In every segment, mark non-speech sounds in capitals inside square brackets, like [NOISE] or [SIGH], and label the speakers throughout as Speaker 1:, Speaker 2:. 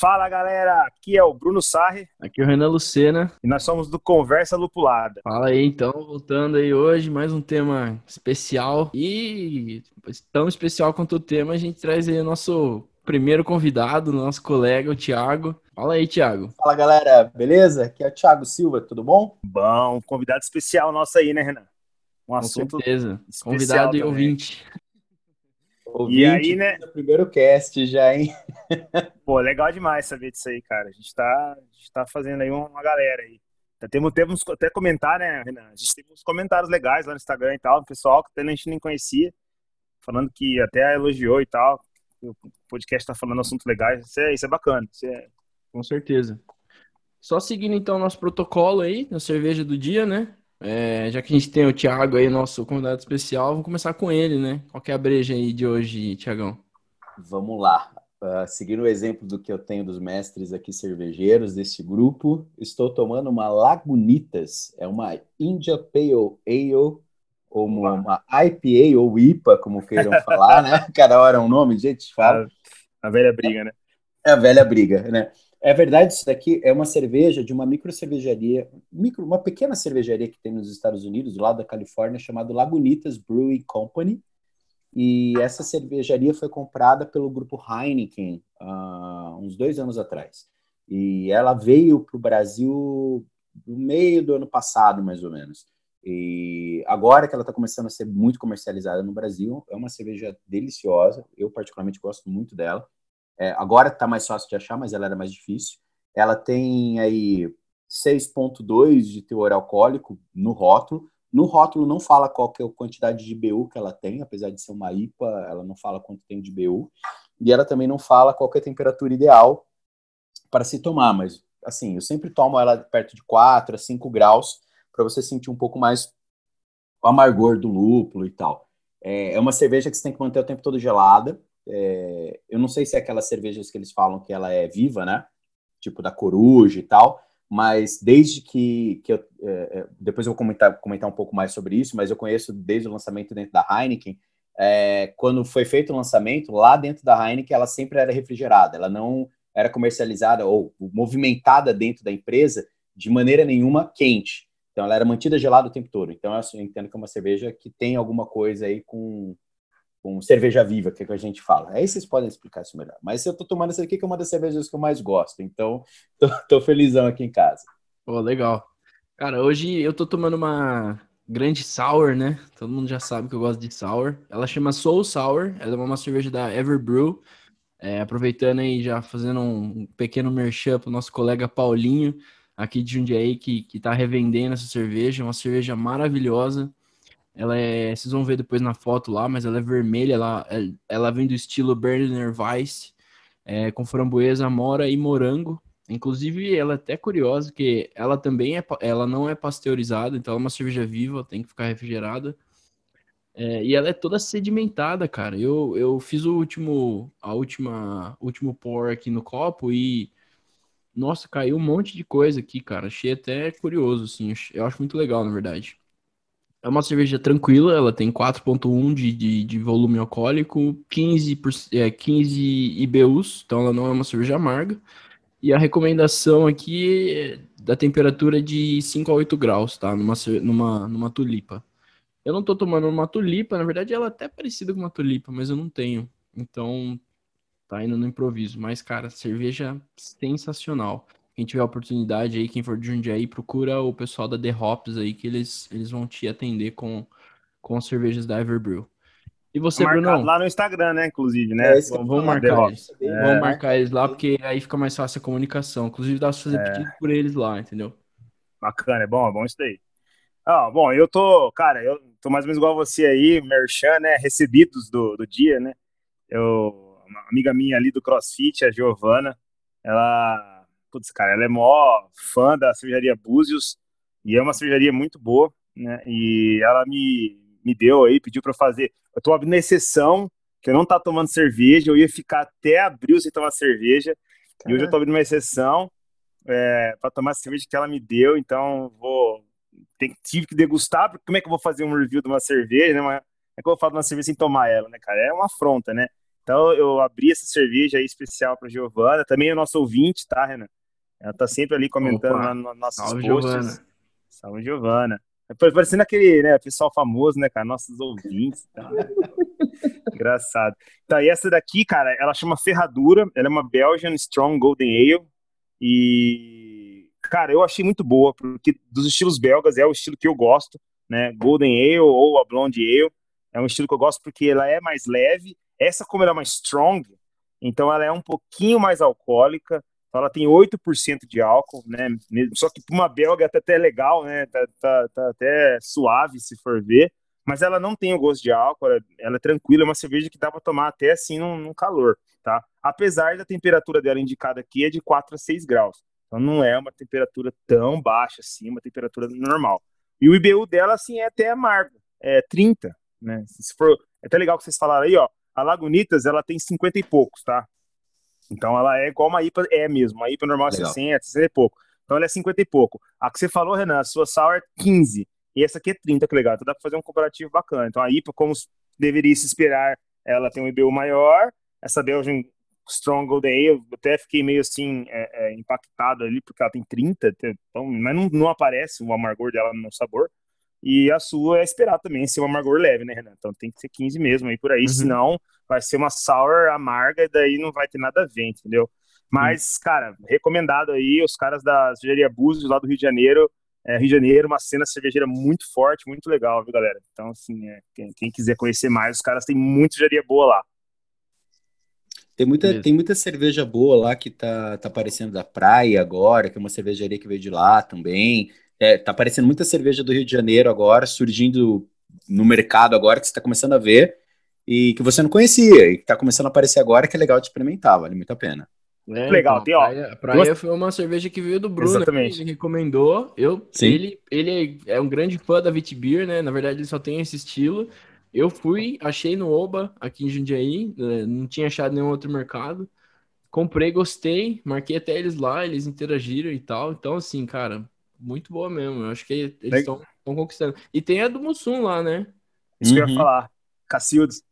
Speaker 1: Fala galera, aqui é o Bruno Sarri.
Speaker 2: Aqui é o Renan Lucena.
Speaker 1: E nós somos do Conversa Lupulada.
Speaker 2: Fala aí então, voltando aí hoje, mais um tema especial. E tão especial quanto o tema, a gente traz aí o nosso primeiro convidado, nosso colega, o Thiago. Fala aí, Thiago.
Speaker 3: Fala galera, beleza? Aqui é o Thiago Silva, tudo bom?
Speaker 1: Bom, convidado especial nosso aí, né, Renan?
Speaker 2: Um Com assunto certeza. Convidado e ouvinte.
Speaker 3: Ouvinte, e aí, né? Primeiro cast já, hein? [LAUGHS]
Speaker 1: Pô, legal demais saber disso aí, cara. A gente tá, a gente tá fazendo aí uma galera aí. Temos, temos até comentar, né, Renan? A gente teve uns comentários legais lá no Instagram e tal, pessoal que até a gente nem conhecia, falando que até elogiou e tal. O podcast tá falando assuntos legais. Isso é, isso é bacana. Isso é...
Speaker 2: Com certeza. Só seguindo então o nosso protocolo aí, na cerveja do dia, né? É, já que a gente tem o Thiago aí, nosso convidado especial, vamos começar com ele, né? Qual é a breja aí de hoje, Thiagão?
Speaker 3: Vamos lá. Uh, seguindo o exemplo do que eu tenho dos mestres aqui cervejeiros desse grupo, estou tomando uma Lagunitas, é uma India Pale Ale, ou uma, uma IPA ou IPA, como queiram falar, né? [LAUGHS] Cada hora é um nome, gente, fala.
Speaker 1: A, a velha briga, né?
Speaker 3: É a velha briga, né? É verdade, isso daqui é uma cerveja de uma micro cervejaria, micro, uma pequena cervejaria que tem nos Estados Unidos, do lado da Califórnia, chamada Lagunitas Brewing Company. E essa cervejaria foi comprada pelo grupo Heineken uh, uns dois anos atrás. E ela veio para o Brasil no meio do ano passado, mais ou menos. E agora que ela está começando a ser muito comercializada no Brasil, é uma cerveja deliciosa. Eu, particularmente, gosto muito dela. É, agora está mais fácil de achar, mas ela era mais difícil. Ela tem aí 6,2 de teor alcoólico no rótulo. No rótulo não fala qual que é a quantidade de BU que ela tem, apesar de ser uma IPA, ela não fala quanto tem de BU. E ela também não fala qual é a temperatura ideal para se tomar, mas assim, eu sempre tomo ela perto de 4 a 5 graus para você sentir um pouco mais o amargor do lúpulo e tal. É, é uma cerveja que você tem que manter o tempo todo gelada, é, eu não sei se é aquelas cervejas que eles falam que ela é viva, né? Tipo da coruja e tal, mas desde que, que eu, é, é, depois eu vou comentar, comentar um pouco mais sobre isso, mas eu conheço desde o lançamento dentro da Heineken, é, quando foi feito o lançamento, lá dentro da Heineken ela sempre era refrigerada, ela não era comercializada ou movimentada dentro da empresa de maneira nenhuma quente. Então ela era mantida gelada o tempo todo. Então eu entendo que é uma cerveja que tem alguma coisa aí com com cerveja viva, que, é que a gente fala. Aí vocês podem explicar isso melhor. Mas eu tô tomando essa aqui, que é uma das cervejas que eu mais gosto. Então, [LAUGHS] tô, tô felizão aqui em casa.
Speaker 2: Pô, legal. Cara, hoje eu tô tomando uma grande sour, né? Todo mundo já sabe que eu gosto de sour. Ela chama Soul Sour. Ela é uma cerveja da Everbrew. É, aproveitando aí, já fazendo um pequeno merchan pro nosso colega Paulinho, aqui de Jundiaí, que, que tá revendendo essa cerveja. Uma cerveja maravilhosa. Ela é, vocês vão ver depois na foto lá, mas ela é vermelha, ela, ela vem do estilo Berliner Weiss, é, com framboesa, mora e morango. Inclusive, ela é até curiosa, que ela também é, ela não é pasteurizada, então ela é uma cerveja viva, tem que ficar refrigerada. É, e ela é toda sedimentada, cara. Eu, eu fiz o último, a última, último pour aqui no copo e nossa, caiu um monte de coisa aqui, cara. Achei até curioso, assim. Eu acho muito legal, na verdade. É uma cerveja tranquila, ela tem 4,1 de, de, de, volume alcoólico, 15, por, é, 15 IBUs, então ela não é uma cerveja amarga. E a recomendação aqui é da temperatura de 5 a 8 graus, tá? Numa, numa, numa tulipa. Eu não tô tomando uma tulipa, na verdade ela é até parecida com uma tulipa, mas eu não tenho. Então tá indo no improviso. Mas, cara, cerveja sensacional quem tiver oportunidade aí, quem for de Jundiaí, procura o pessoal da The Hops aí, que eles, eles vão te atender com, com as cervejas da Everbrew. E você, Bruno?
Speaker 1: Lá no Instagram, né, inclusive, né?
Speaker 2: É, vamos, marcar eles. É. Vamos marcar eles lá, porque aí fica mais fácil a comunicação. Inclusive, dá pra fazer é. pedido por eles lá, entendeu?
Speaker 1: Bacana, é bom, é bom isso daí. Ah, bom, eu tô, cara, eu tô mais ou menos igual você aí, merchan, né, recebidos do, do dia, né? Eu, uma amiga minha ali do CrossFit, a Giovana, ela putz, cara, ela é mó fã da cervejaria Búzios e é uma cervejaria muito boa, né? E ela me, me deu aí, pediu para fazer. Eu tô abrindo exceção, que eu não tá tomando cerveja, eu ia ficar até abril sem tomar cerveja, Caramba. e hoje eu tô abrindo uma exceção é, para tomar a cerveja que ela me deu, então vou. Tem, tive que degustar, porque como é que eu vou fazer um review de uma cerveja, né? Mas é que eu vou falar de uma cerveja sem tomar ela, né, cara? É uma afronta, né? Então eu abri essa cerveja aí especial para Giovana, também é nosso ouvinte, tá, Renan? Ela tá sempre ali comentando Opa, lá no nossos salve, posts. Giovana. Salve, Giovana. É parecendo aquele, né, pessoal famoso, né, cara? Nossos ouvintes. Tá? [LAUGHS] Engraçado. Então, e essa daqui, cara, ela chama Ferradura. Ela é uma Belgian Strong Golden Ale. E, cara, eu achei muito boa, porque dos estilos belgas é o estilo que eu gosto, né? Golden Ale ou a Blonde Ale. É um estilo que eu gosto porque ela é mais leve. Essa, como ela é mais strong, então ela é um pouquinho mais alcoólica. Então ela tem 8% de álcool, né? Só que para uma belga tá até legal, né? Tá, tá, tá, até suave se for ver. Mas ela não tem o gosto de álcool, ela, ela é tranquila, é uma cerveja que dá para tomar até assim num, num, calor, tá? Apesar da temperatura dela indicada aqui é de 4 a 6 graus. Então não é uma temperatura tão baixa assim, uma temperatura normal. E o IBU dela, assim, é até amargo, é 30, né? Se for, é até legal que vocês falaram aí, ó. A Lagunitas, ela tem 50 e poucos, tá? Então ela é igual uma IPA, é mesmo. Uma IPA normal é 60, 60 e pouco. Então ela é 50 e pouco. A que você falou, Renan, a sua Sour é 15. E essa aqui é 30, que legal. Então dá para fazer um comparativo bacana. Então a IPA, como deveria se esperar, ela tem um IBU maior. Essa Belgian Strong Golden Ale, eu até fiquei meio assim, é, é, impactado ali, porque ela tem 30, então, mas não, não aparece o amargor dela no sabor. E a sua é esperar também ser um amargor leve, né, Renan? Então tem que ser 15 mesmo aí por aí, uhum. senão vai ser uma sour amarga e daí não vai ter nada a ver, entendeu? Mas, uhum. cara, recomendado aí, os caras da cervejaria Búzios lá do Rio de Janeiro, é, Rio de Janeiro, uma cena cervejeira muito forte, muito legal, viu, galera? Então, assim, é, quem, quem, quiser conhecer mais, os caras têm muita cervejaria boa lá.
Speaker 3: Tem muita, tem muita cerveja boa lá que tá, tá aparecendo da praia agora, que é uma cervejaria que veio de lá também. É, tá aparecendo muita cerveja do Rio de Janeiro agora, surgindo no mercado agora, que você está começando a ver, e que você não conhecia, e que está começando a aparecer agora, que é legal de experimentar, vale muito a pena.
Speaker 2: É, legal, então, tem, ó. Praia, praia foi uma cerveja que veio do Bruno, Exatamente. ele recomendou. Eu, Sim. ele, ele é um grande fã da Vitibir, né? Na verdade, ele só tem esse estilo. Eu fui, achei no Oba, aqui em Jundiaí, né? não tinha achado nenhum outro mercado. Comprei, gostei, marquei até eles lá, eles interagiram e tal. Então, assim, cara, muito boa mesmo. Eu acho que eles estão conquistando. E tem a do Mussum lá, né?
Speaker 1: Isso uhum. que eu ia uhum. falar. Cacildes.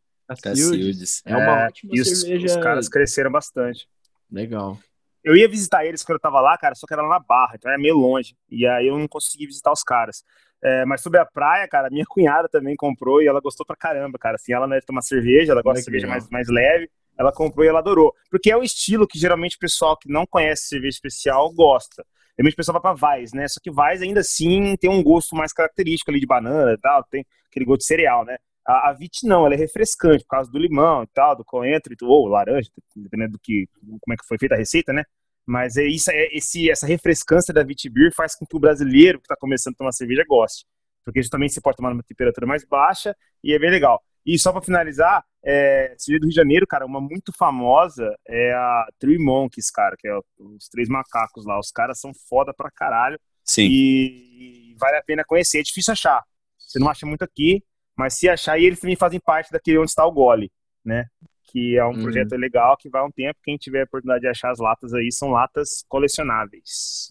Speaker 3: Cacildes.
Speaker 1: É uma é, ótima e cerveja. Os, os caras cresceram bastante.
Speaker 2: Legal.
Speaker 1: Eu ia visitar eles quando eu tava lá, cara, só que era lá na Barra, então era meio longe. E aí eu não consegui visitar os caras. É, mas sobre a praia, cara, minha [LAUGHS] cunhada também comprou e ela gostou pra caramba, cara. Assim, ela não é tomar cerveja, ela gosta de cerveja mais, mais leve. Ela comprou e ela adorou. Porque é o estilo que geralmente o pessoal que não conhece cerveja especial gosta. Geralmente o pessoal vai pra Vais, né? Só que Vais ainda assim tem um gosto mais característico ali de banana e tal, tem aquele gosto de cereal, né? A, a Vit não, ela é refrescante por causa do limão e tal, do coentro ou laranja, dependendo do que, como é que foi feita a receita, né? Mas é isso, é, esse, essa refrescância da Vit Beer faz com que o brasileiro que está começando a tomar cerveja goste. Porque justamente você pode tomar numa temperatura mais baixa e é bem legal. E só para finalizar, é, cerveja do Rio de Janeiro, cara, uma muito famosa é a Three Monkeys, cara, que é os três macacos lá. Os caras são foda pra caralho.
Speaker 3: Sim.
Speaker 1: E, e vale a pena conhecer. É difícil achar. Você não acha muito aqui, mas se achar, e eles também fazem parte daquele onde está o gole, né? Que é um uhum. projeto legal que vai um tempo. Quem tiver a oportunidade de achar as latas aí, são latas colecionáveis.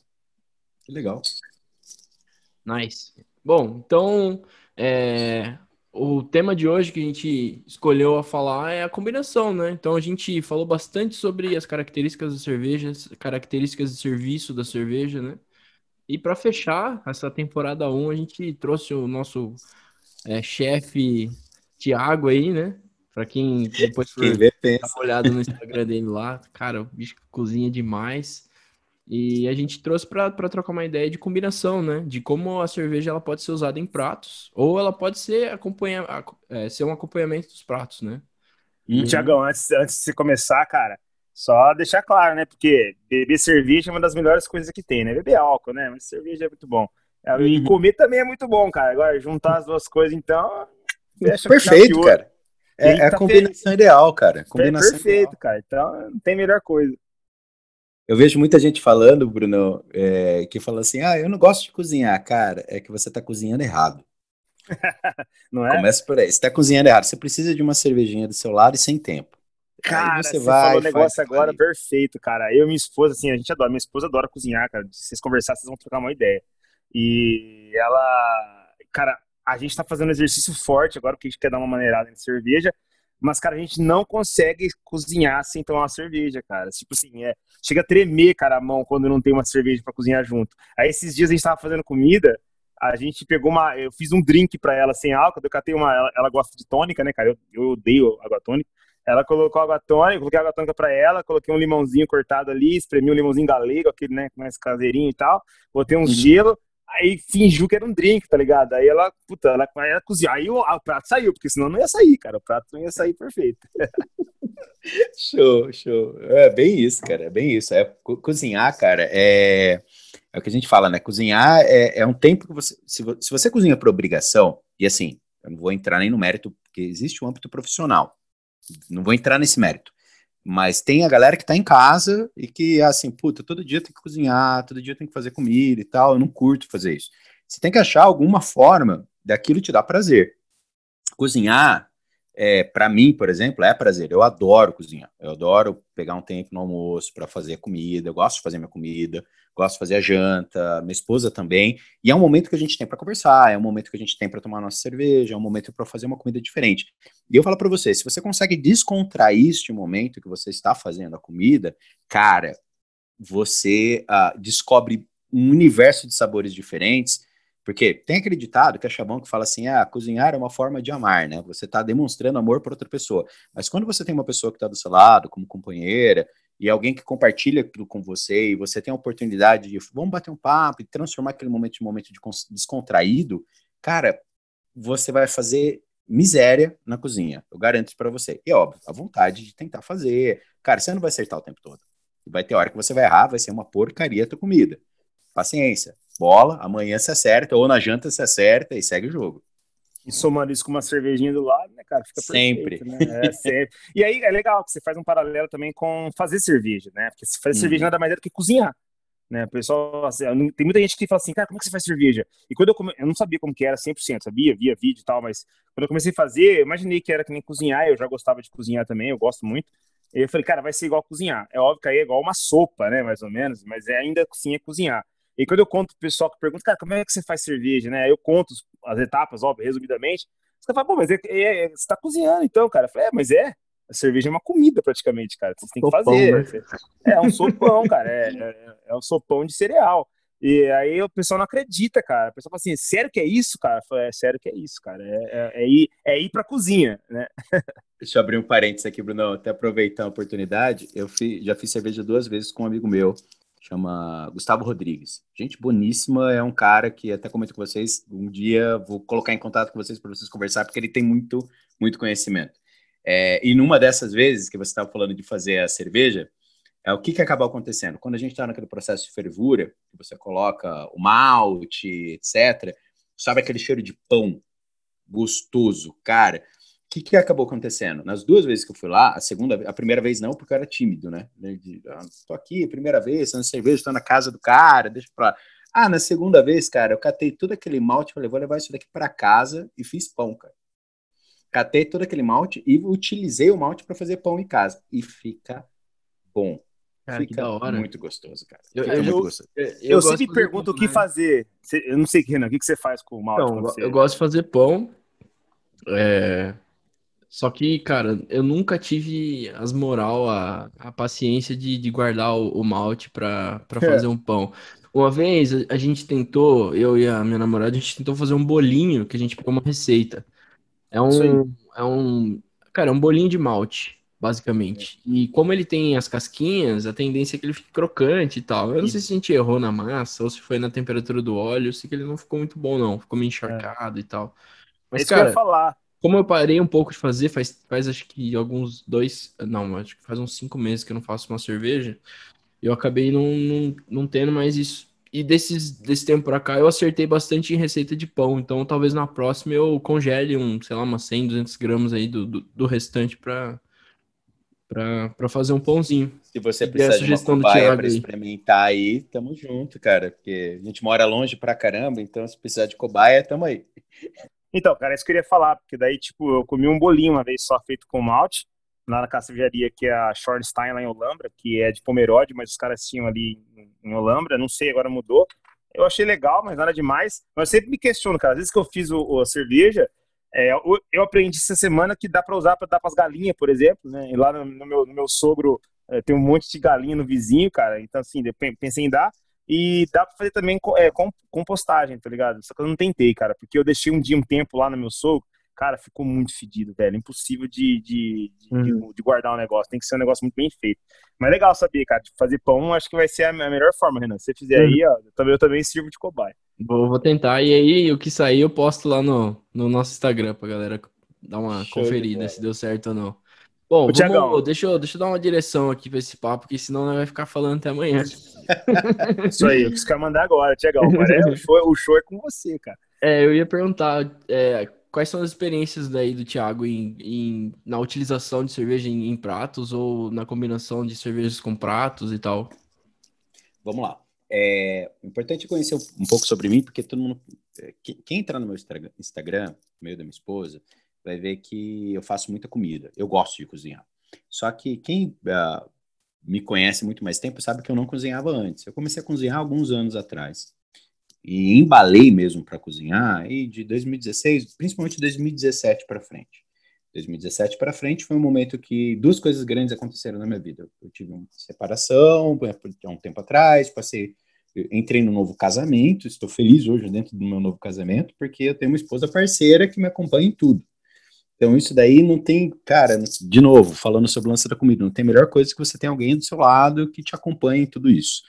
Speaker 3: Que legal.
Speaker 2: Nice. Bom, então, é, o tema de hoje que a gente escolheu a falar é a combinação, né? Então a gente falou bastante sobre as características da cerveja, características de serviço da cerveja, né? E para fechar essa temporada 1, a gente trouxe o nosso é, chefe Tiago aí, né? Para quem depois for
Speaker 3: quem vê,
Speaker 2: dar uma olhada no Instagram dele lá, cara, o bicho cozinha demais. E a gente trouxe para trocar uma ideia de combinação, né? De como a cerveja ela pode ser usada em pratos, ou ela pode ser, acompanha, é, ser um acompanhamento dos pratos, né?
Speaker 1: E, uhum. Tiagão, antes, antes de você começar, cara, só deixar claro, né? Porque beber cerveja é uma das melhores coisas que tem, né? Beber álcool, né? Mas cerveja é muito bom. É, uhum. E comer também é muito bom, cara. Agora, juntar as duas coisas, então. [LAUGHS]
Speaker 3: Perfeito, cara. É, é a combinação ideal, cara. Combinação
Speaker 1: perfeito, ideal. cara. Então, não tem melhor coisa.
Speaker 3: Eu vejo muita gente falando, Bruno, é, que fala assim: ah, eu não gosto de cozinhar. Cara, é que você está cozinhando errado. [LAUGHS]
Speaker 1: não é?
Speaker 3: Começa por aí. Você está cozinhando errado. Você precisa de uma cervejinha do seu lado e sem tempo.
Speaker 1: Cara, você, você vai, falou um negócio agora aí. perfeito, cara. Eu e minha esposa, assim, a gente adora. Minha esposa adora cozinhar, cara. Se vocês conversarem, vocês vão trocar uma ideia. E ela, cara, a gente tá fazendo um exercício forte agora, porque a gente quer dar uma maneirada em cerveja. Mas, cara, a gente não consegue cozinhar sem tomar uma cerveja, cara. Tipo assim, é, chega a tremer, cara, a mão quando não tem uma cerveja para cozinhar junto. Aí esses dias a gente tava fazendo comida, a gente pegou uma. Eu fiz um drink para ela sem álcool, eu catei uma. Ela, ela, gosta de tônica, né, cara? Eu, eu odeio água tônica. Ela colocou água tônica, coloquei água tônica pra ela, coloquei um limãozinho cortado ali, espremi um limãozinho galego, aquele, né, mais caseirinho e tal. Botei um uhum. gelo, aí fingiu que era um drink, tá ligado? Aí ela, puta, ela, ela cozinhou. Aí o, o, prato saiu, porque senão não ia sair, cara. O prato não ia sair perfeito. [LAUGHS]
Speaker 3: show, show. É bem isso, cara. É bem isso. É, co cozinhar, cara, é, é o que a gente fala, né? Cozinhar é, é um tempo que você. Se, se você cozinha por obrigação, e assim, eu não vou entrar nem no mérito, porque existe um âmbito profissional. Não vou entrar nesse mérito. Mas tem a galera que tá em casa e que, assim, puta, todo dia tem que cozinhar, todo dia tem que fazer comida e tal. Eu não curto fazer isso. Você tem que achar alguma forma daquilo te dar prazer. Cozinhar é, para mim, por exemplo, é prazer. Eu adoro cozinhar. Eu adoro pegar um tempo no almoço para fazer comida. Eu gosto de fazer minha comida, gosto de fazer a janta, minha esposa também. E é um momento que a gente tem para conversar, é um momento que a gente tem para tomar nossa cerveja, é um momento para fazer uma comida diferente. E eu falo para você, se você consegue descontrair este momento que você está fazendo a comida, cara, você uh, descobre um universo de sabores diferentes porque tem acreditado que é chabão que fala assim: ah, cozinhar é uma forma de amar, né? Você está demonstrando amor para outra pessoa. Mas quando você tem uma pessoa que está do seu lado, como companheira, e alguém que compartilha aquilo com você, e você tem a oportunidade de vamos bater um papo e transformar aquele momento em momento de descontraído, cara, você vai fazer miséria na cozinha. Eu garanto para você. E óbvio, a vontade de tentar fazer. Cara, você não vai acertar o tempo todo. Vai ter hora que você vai errar, vai ser uma porcaria a tua comida. Paciência bola, amanhã se acerta, ou na janta se acerta e segue o jogo.
Speaker 1: E somando isso com uma cervejinha do lado, né, cara? Fica
Speaker 3: sempre.
Speaker 1: Perfeito, né? É, sempre. E aí é legal que você faz um paralelo também com fazer cerveja, né? Porque se fazer cerveja uhum. nada mais é do que cozinhar. Né, o pessoal, assim, tem muita gente que fala assim, cara, como é que você faz cerveja? E quando eu come... eu não sabia como que era 100%, sabia, via vídeo e tal, mas quando eu comecei a fazer, eu imaginei que era que nem cozinhar, eu já gostava de cozinhar também, eu gosto muito. E eu falei, cara, vai ser igual cozinhar. É óbvio que aí é igual uma sopa, né, mais ou menos, mas é ainda sim é cozinhar. E quando eu conto pro pessoal que pergunta, cara, como é que você faz cerveja, né? Eu conto as etapas, óbvio, resumidamente. Você fala, pô, mas é, é, é, você tá cozinhando então, cara. Eu falei, é, mas é. A cerveja é uma comida praticamente, cara. Você tem que sopão, fazer. Né? É um sopão, cara. É, é, é, um sopão de cereal. E aí o pessoal não acredita, cara. O pessoal fala assim, sério que é isso, cara? Eu falei, é sério que é isso, cara. É, é, é ir, é ir pra cozinha, né?
Speaker 3: Deixa eu abrir um parênteses aqui, Bruno. Até aproveitar a oportunidade. Eu fiz, já fiz cerveja duas vezes com um amigo meu chama Gustavo Rodrigues. Gente boníssima, é um cara que até comento com vocês, um dia vou colocar em contato com vocês para vocês conversar, porque ele tem muito, muito conhecimento. É, e numa dessas vezes que você estava falando de fazer a cerveja, é o que, que acabou acontecendo? Quando a gente está naquele processo de fervura, que você coloca o malte, etc., sabe aquele cheiro de pão gostoso, cara? O que, que acabou acontecendo? Nas duas vezes que eu fui lá, a segunda, a primeira vez não, porque eu era tímido, né? De, ah, tô aqui, primeira vez, tô na cerveja, tô na casa do cara, deixa pra lá. Ah, na segunda vez, cara, eu catei todo aquele malte, falei, vou levar isso daqui para casa e fiz pão, cara. Catei todo aquele malte e utilizei o malte para fazer pão em casa. E fica bom. Cara, fica muito gostoso, cara.
Speaker 1: Eu, eu,
Speaker 3: eu,
Speaker 1: gostoso. eu, eu sempre pergunto o que fazer. Eu não sei, Renan, o que você faz com o malte? Não,
Speaker 2: eu gosto de fazer pão. É, só que, cara, eu nunca tive as moral, a, a paciência de, de guardar o, o malte para é. fazer um pão. Uma vez a, a gente tentou, eu e a minha namorada, a gente tentou fazer um bolinho que a gente pegou uma receita. É um, é um, cara, é um bolinho de malte, basicamente. É. E como ele tem as casquinhas, a tendência é que ele fique crocante e tal. Eu não sei se a gente errou na massa ou se foi na temperatura do óleo, eu sei que ele não ficou muito bom, não. Ficou meio encharcado é. e tal.
Speaker 1: Mas, cara, que eu ia falar
Speaker 2: como eu parei um pouco de fazer, faz, faz acho que alguns dois. Não, acho que faz uns cinco meses que eu não faço uma cerveja. Eu acabei não, não, não tendo mais isso. E desses, desse tempo pra cá eu acertei bastante em receita de pão. Então talvez na próxima eu congele um, sei lá, umas 100, 200 gramas aí do, do, do restante pra, pra, pra fazer um pãozinho.
Speaker 3: Se você precisar de uma cobaia pra experimentar aí, tamo junto, cara. Porque a gente mora longe pra caramba, então se precisar de cobaia, tamo aí.
Speaker 1: Então, cara, isso que eu queria falar, porque daí, tipo, eu comi um bolinho uma vez só feito com malte, lá na cervejaria que é a Schornstein, lá em Olambra, que é de Pomerode, mas os caras tinham ali em Olambra, não sei, agora mudou. Eu achei legal, mas nada demais. Mas eu sempre me questiono, cara, às vezes que eu fiz o, a cerveja, É, eu, eu, aprendi essa semana que dá para usar para dar para as galinhas, por exemplo, né? E lá no, no, meu, no meu sogro é, tem um monte de galinha no vizinho, cara. Então, assim, pensei em dar. E dá para fazer também é, compostagem, tá ligado? Só que eu não tentei, cara, porque eu deixei um dia, um tempo lá no meu sogro cara, ficou muito fedido, velho. Impossível de, de, de, uhum. de, guardar um negócio. Tem que ser um negócio muito bem feito. Mas legal saber, cara. De fazer pão, acho que vai ser a melhor forma, Renan. Se você fizer uhum. aí, ó, eu também, eu também sirvo de cobaia.
Speaker 2: Vou, vou tentar. E aí, o que sair, eu posto lá no, no nosso Instagram pra galera dar uma Show conferida se deu certo ou não. Bom, vamos, deixa, eu, deixa eu dar uma direção aqui pra esse papo, porque senão nós vai ficar falando até amanhã. [LAUGHS]
Speaker 1: Isso aí, eu quero mandar agora, Tiagão. É, o, show, o show é com você, cara.
Speaker 2: É, eu ia perguntar, é, quais são as experiências daí do Thiago em, em na utilização de cerveja em, em, pratos ou na combinação de cervejas com pratos e tal?
Speaker 3: Vamos lá. É importante conhecer um pouco sobre mim, porque todo mundo. É, quem entrar no meu Instagram, meio da minha esposa, vai ver que eu faço muita comida. Eu gosto de cozinhar. Só que quem uh, me conhece muito mais tempo sabe que eu não cozinhava antes. Eu comecei a cozinhar alguns anos atrás e embalei mesmo para cozinhar, e de 2016, principalmente 2017 para frente. 2017 para frente foi um momento que duas coisas grandes aconteceram na minha vida. Eu tive uma separação há um tempo atrás, passei, entrei no novo casamento, estou feliz hoje dentro do meu novo casamento, porque eu tenho uma esposa parceira que me acompanha em tudo. Então, isso daí não tem, cara, de novo, falando sobre o lance da comida, não tem melhor coisa que você ter alguém do seu lado que te acompanhe em tudo isso.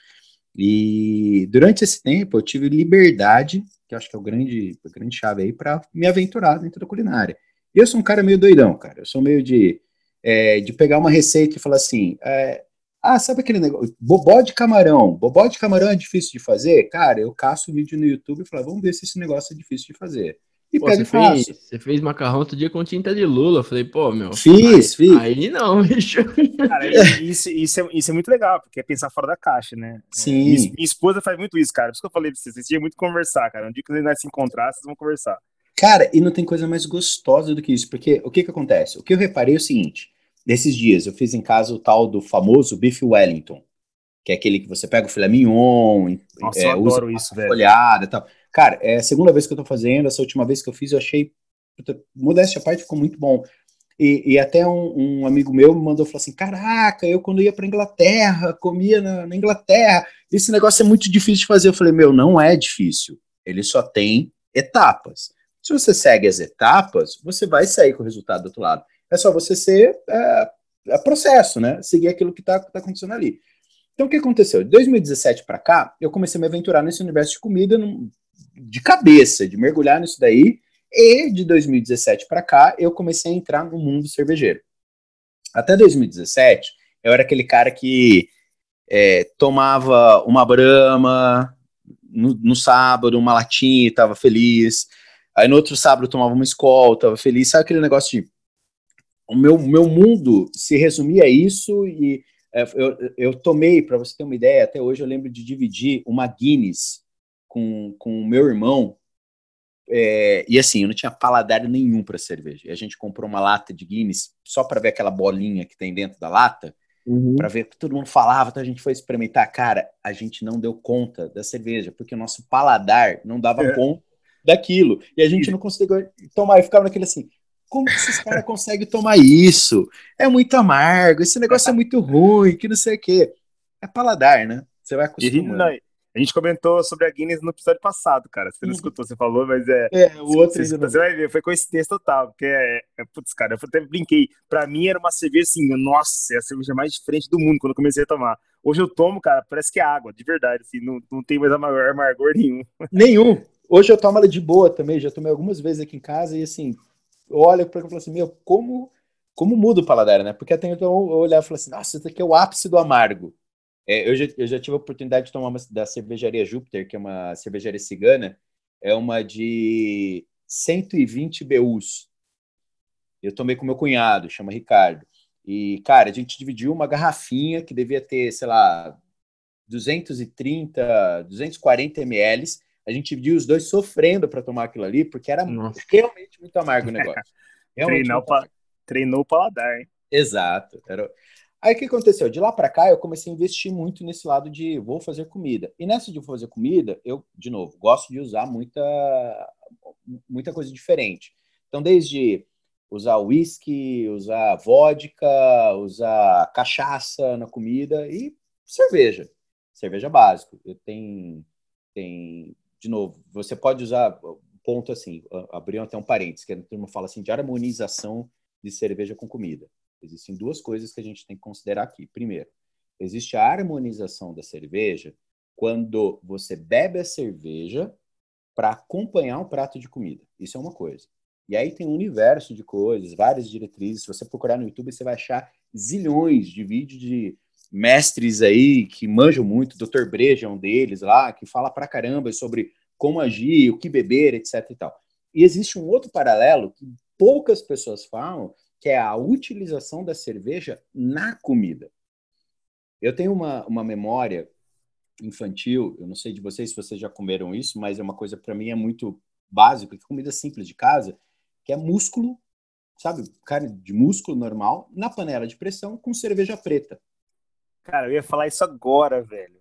Speaker 3: E durante esse tempo eu tive liberdade, que acho que é o grande, a grande chave aí, para me aventurar dentro da culinária. Eu sou um cara meio doidão, cara. Eu sou meio de, é, de pegar uma receita e falar assim: é, ah, sabe aquele negócio? Bobó de camarão. Bobó de camarão é difícil de fazer? Cara, eu caço o vídeo no YouTube e falo: vamos ver se esse negócio é difícil de fazer.
Speaker 2: E pô, você, fez, você fez macarrão outro dia com tinta de lula. Eu falei, pô, meu.
Speaker 3: Fiz,
Speaker 2: aí, fiz. Aí não, [LAUGHS] bicho.
Speaker 1: Cara, isso, isso, é, isso é muito legal, porque é pensar fora da caixa, né?
Speaker 3: Sim.
Speaker 1: Minha, minha esposa faz muito isso, cara. Por isso que eu falei pra vocês, vocês tinham muito conversar, cara. Um dia que vocês se encontrar, vocês vão conversar.
Speaker 3: Cara, e não tem coisa mais gostosa do que isso, porque o que que acontece? O que eu reparei é o seguinte: nesses dias eu fiz em casa o tal do famoso Beef Wellington, que é aquele que você pega o filé mignon,
Speaker 1: Nossa, é, eu adoro isso, velho.
Speaker 3: folhada e tal. Cara, é a segunda vez que eu tô fazendo, essa última vez que eu fiz, eu achei, modéstia a parte, ficou muito bom. E, e até um, um, amigo meu me mandou falar assim: Caraca, eu quando ia para Inglaterra, comia na, na, Inglaterra, esse negócio é muito difícil de fazer. Eu falei: Meu, não é difícil, ele só tem etapas. Se você segue as etapas, você vai sair com o resultado do outro lado. É só você ser é, é processo, né? Seguir aquilo que está tá acontecendo ali. Então, o que aconteceu? De 2017 para cá, eu comecei a me aventurar nesse universo de comida, num, de cabeça, de mergulhar nisso daí. E de 2017 para cá, eu comecei a entrar no mundo cervejeiro. Até 2017, eu era aquele cara que é, tomava uma brama no, no, sábado, uma latinha, estava feliz. Aí no outro sábado eu tomava uma escola, estava feliz. Sabe aquele negócio de. O meu, meu mundo se resumia a isso e é, eu, eu tomei, para você ter uma ideia, até hoje eu lembro de dividir uma Guinness com o meu irmão. É, e assim, eu não tinha paladar nenhum para cerveja. E a gente comprou uma lata de Guinness só para ver aquela bolinha que tem dentro da lata, uhum. para ver o que todo mundo falava. Então a gente foi experimentar. Cara, a gente não deu conta da cerveja, porque o nosso paladar não dava é. conta daquilo. E a gente não conseguiu tomar. E ficava naquele assim: como que esses caras conseguem tomar isso? É muito amargo, esse negócio [LAUGHS] é muito ruim, que não sei o quê. É paladar, né? Você vai acostumando.
Speaker 1: A gente comentou sobre a Guinness no episódio passado, cara. Você não uhum. escutou, você falou, mas é.
Speaker 3: É, o outro
Speaker 1: você, você vai ver, foi coincidência total, porque é, é. Putz, cara, eu até brinquei. Pra mim era uma cerveja assim, nossa, é a cerveja mais diferente do mundo quando eu comecei a tomar. Hoje eu tomo, cara, parece que é água, de verdade, assim, não, não tem mais amargor, amargor nenhum. [LAUGHS]
Speaker 3: Nenhum. Hoje eu tomo ela de boa também, já tomei algumas vezes aqui em casa e assim, olha para e falo assim, meu, como, como muda o paladar, né? Porque até então eu olhava e falava assim, nossa, isso aqui é o ápice do amargo. É, eu, já, eu já tive a oportunidade de tomar uma da cervejaria Júpiter, que é uma cervejaria cigana, é uma de 120 BUs. Eu tomei com meu cunhado, chama Ricardo. E, cara, a gente dividiu uma garrafinha que devia ter, sei lá, 230, 240 ml a gente viu os dois sofrendo para tomar aquilo ali, porque era Nossa. realmente muito amargo o negócio. [LAUGHS]
Speaker 1: Treinou, pa... Treinou o paladar, hein?
Speaker 3: Exato. Era... Aí o que aconteceu? De lá para cá, eu comecei a investir muito nesse lado de vou fazer comida. E nessa de fazer comida, eu, de novo, gosto de usar muita, muita coisa diferente. Então, desde usar whisky, usar vodka, usar cachaça na comida e cerveja. Cerveja básico. Eu tenho, tem, de novo, você pode usar ponto assim, abriu até um parênteses, que a turma fala assim de harmonização de cerveja com comida. Existem duas coisas que a gente tem que considerar aqui. Primeiro, existe a harmonização da cerveja quando você bebe a cerveja para acompanhar um prato de comida. Isso é uma coisa. E aí tem um universo de coisas, várias diretrizes. Se você procurar no YouTube, você vai achar zilhões de vídeos de mestres aí que manjam muito. Dr. Breja é um deles lá, que fala pra caramba sobre como agir, o que beber, etc e tal. E existe um outro paralelo que poucas pessoas falam, que é a utilização da cerveja na comida. Eu tenho uma, uma memória infantil, eu não sei de vocês se vocês já comeram isso, mas é uma coisa para mim é muito básica, que comida simples de casa, que é músculo, sabe, carne de músculo normal, na panela de pressão com cerveja preta.
Speaker 1: Cara, eu ia falar isso agora, velho.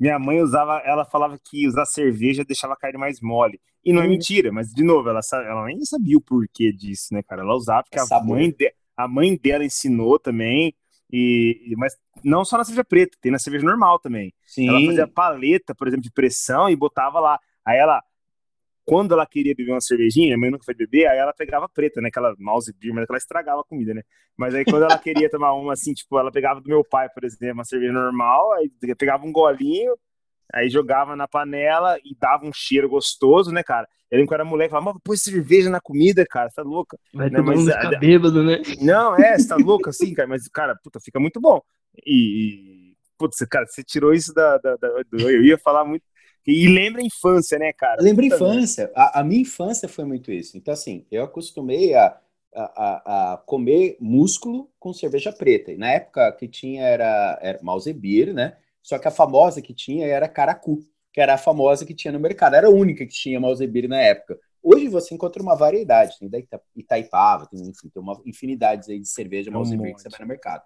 Speaker 1: Minha mãe usava, ela falava que usar cerveja deixava a carne mais mole. E não é hum. mentira, mas de novo, ela, ela nem sabia o porquê disso, né, cara? Ela usava porque é a, mãe de, a mãe dela ensinou também. E, mas não só na cerveja preta, tem na cerveja normal também. Sim. Ela fazia paleta, por exemplo, de pressão e botava lá. Aí ela, quando ela queria beber uma cervejinha, a mãe nunca foi beber, aí ela pegava preta, né? Aquela mouse beer, mas ela estragava a comida, né? Mas aí quando ela queria tomar uma assim, tipo, ela pegava do meu pai, por exemplo, uma cerveja normal, aí pegava um golinho, aí jogava na panela e dava um cheiro gostoso, né, cara? Eu lembro que eu era moleque, falava, pô, cerveja na comida, cara, tá louca?
Speaker 2: Vai né? mas, ficar bêbado, né?
Speaker 1: Não, é, você tá louca assim, cara, mas, cara, puta, fica muito bom. E, e putz, cara, você tirou isso da, da, da, Eu ia falar muito e lembra a infância, né, cara?
Speaker 3: Lembra a infância. A, a, minha infância foi muito isso. Então, assim, eu acostumei a, a, a, comer músculo com cerveja preta. E na época que tinha era, era Beer, né? Só que a famosa que tinha era Caracu, que era a famosa que tinha no mercado. Era a única que tinha Beer na época. Hoje você encontra uma variedade. Tem da Itaipava, tem, enfim, tem uma infinidade aí de cerveja Mausebeer um que você vai no mercado.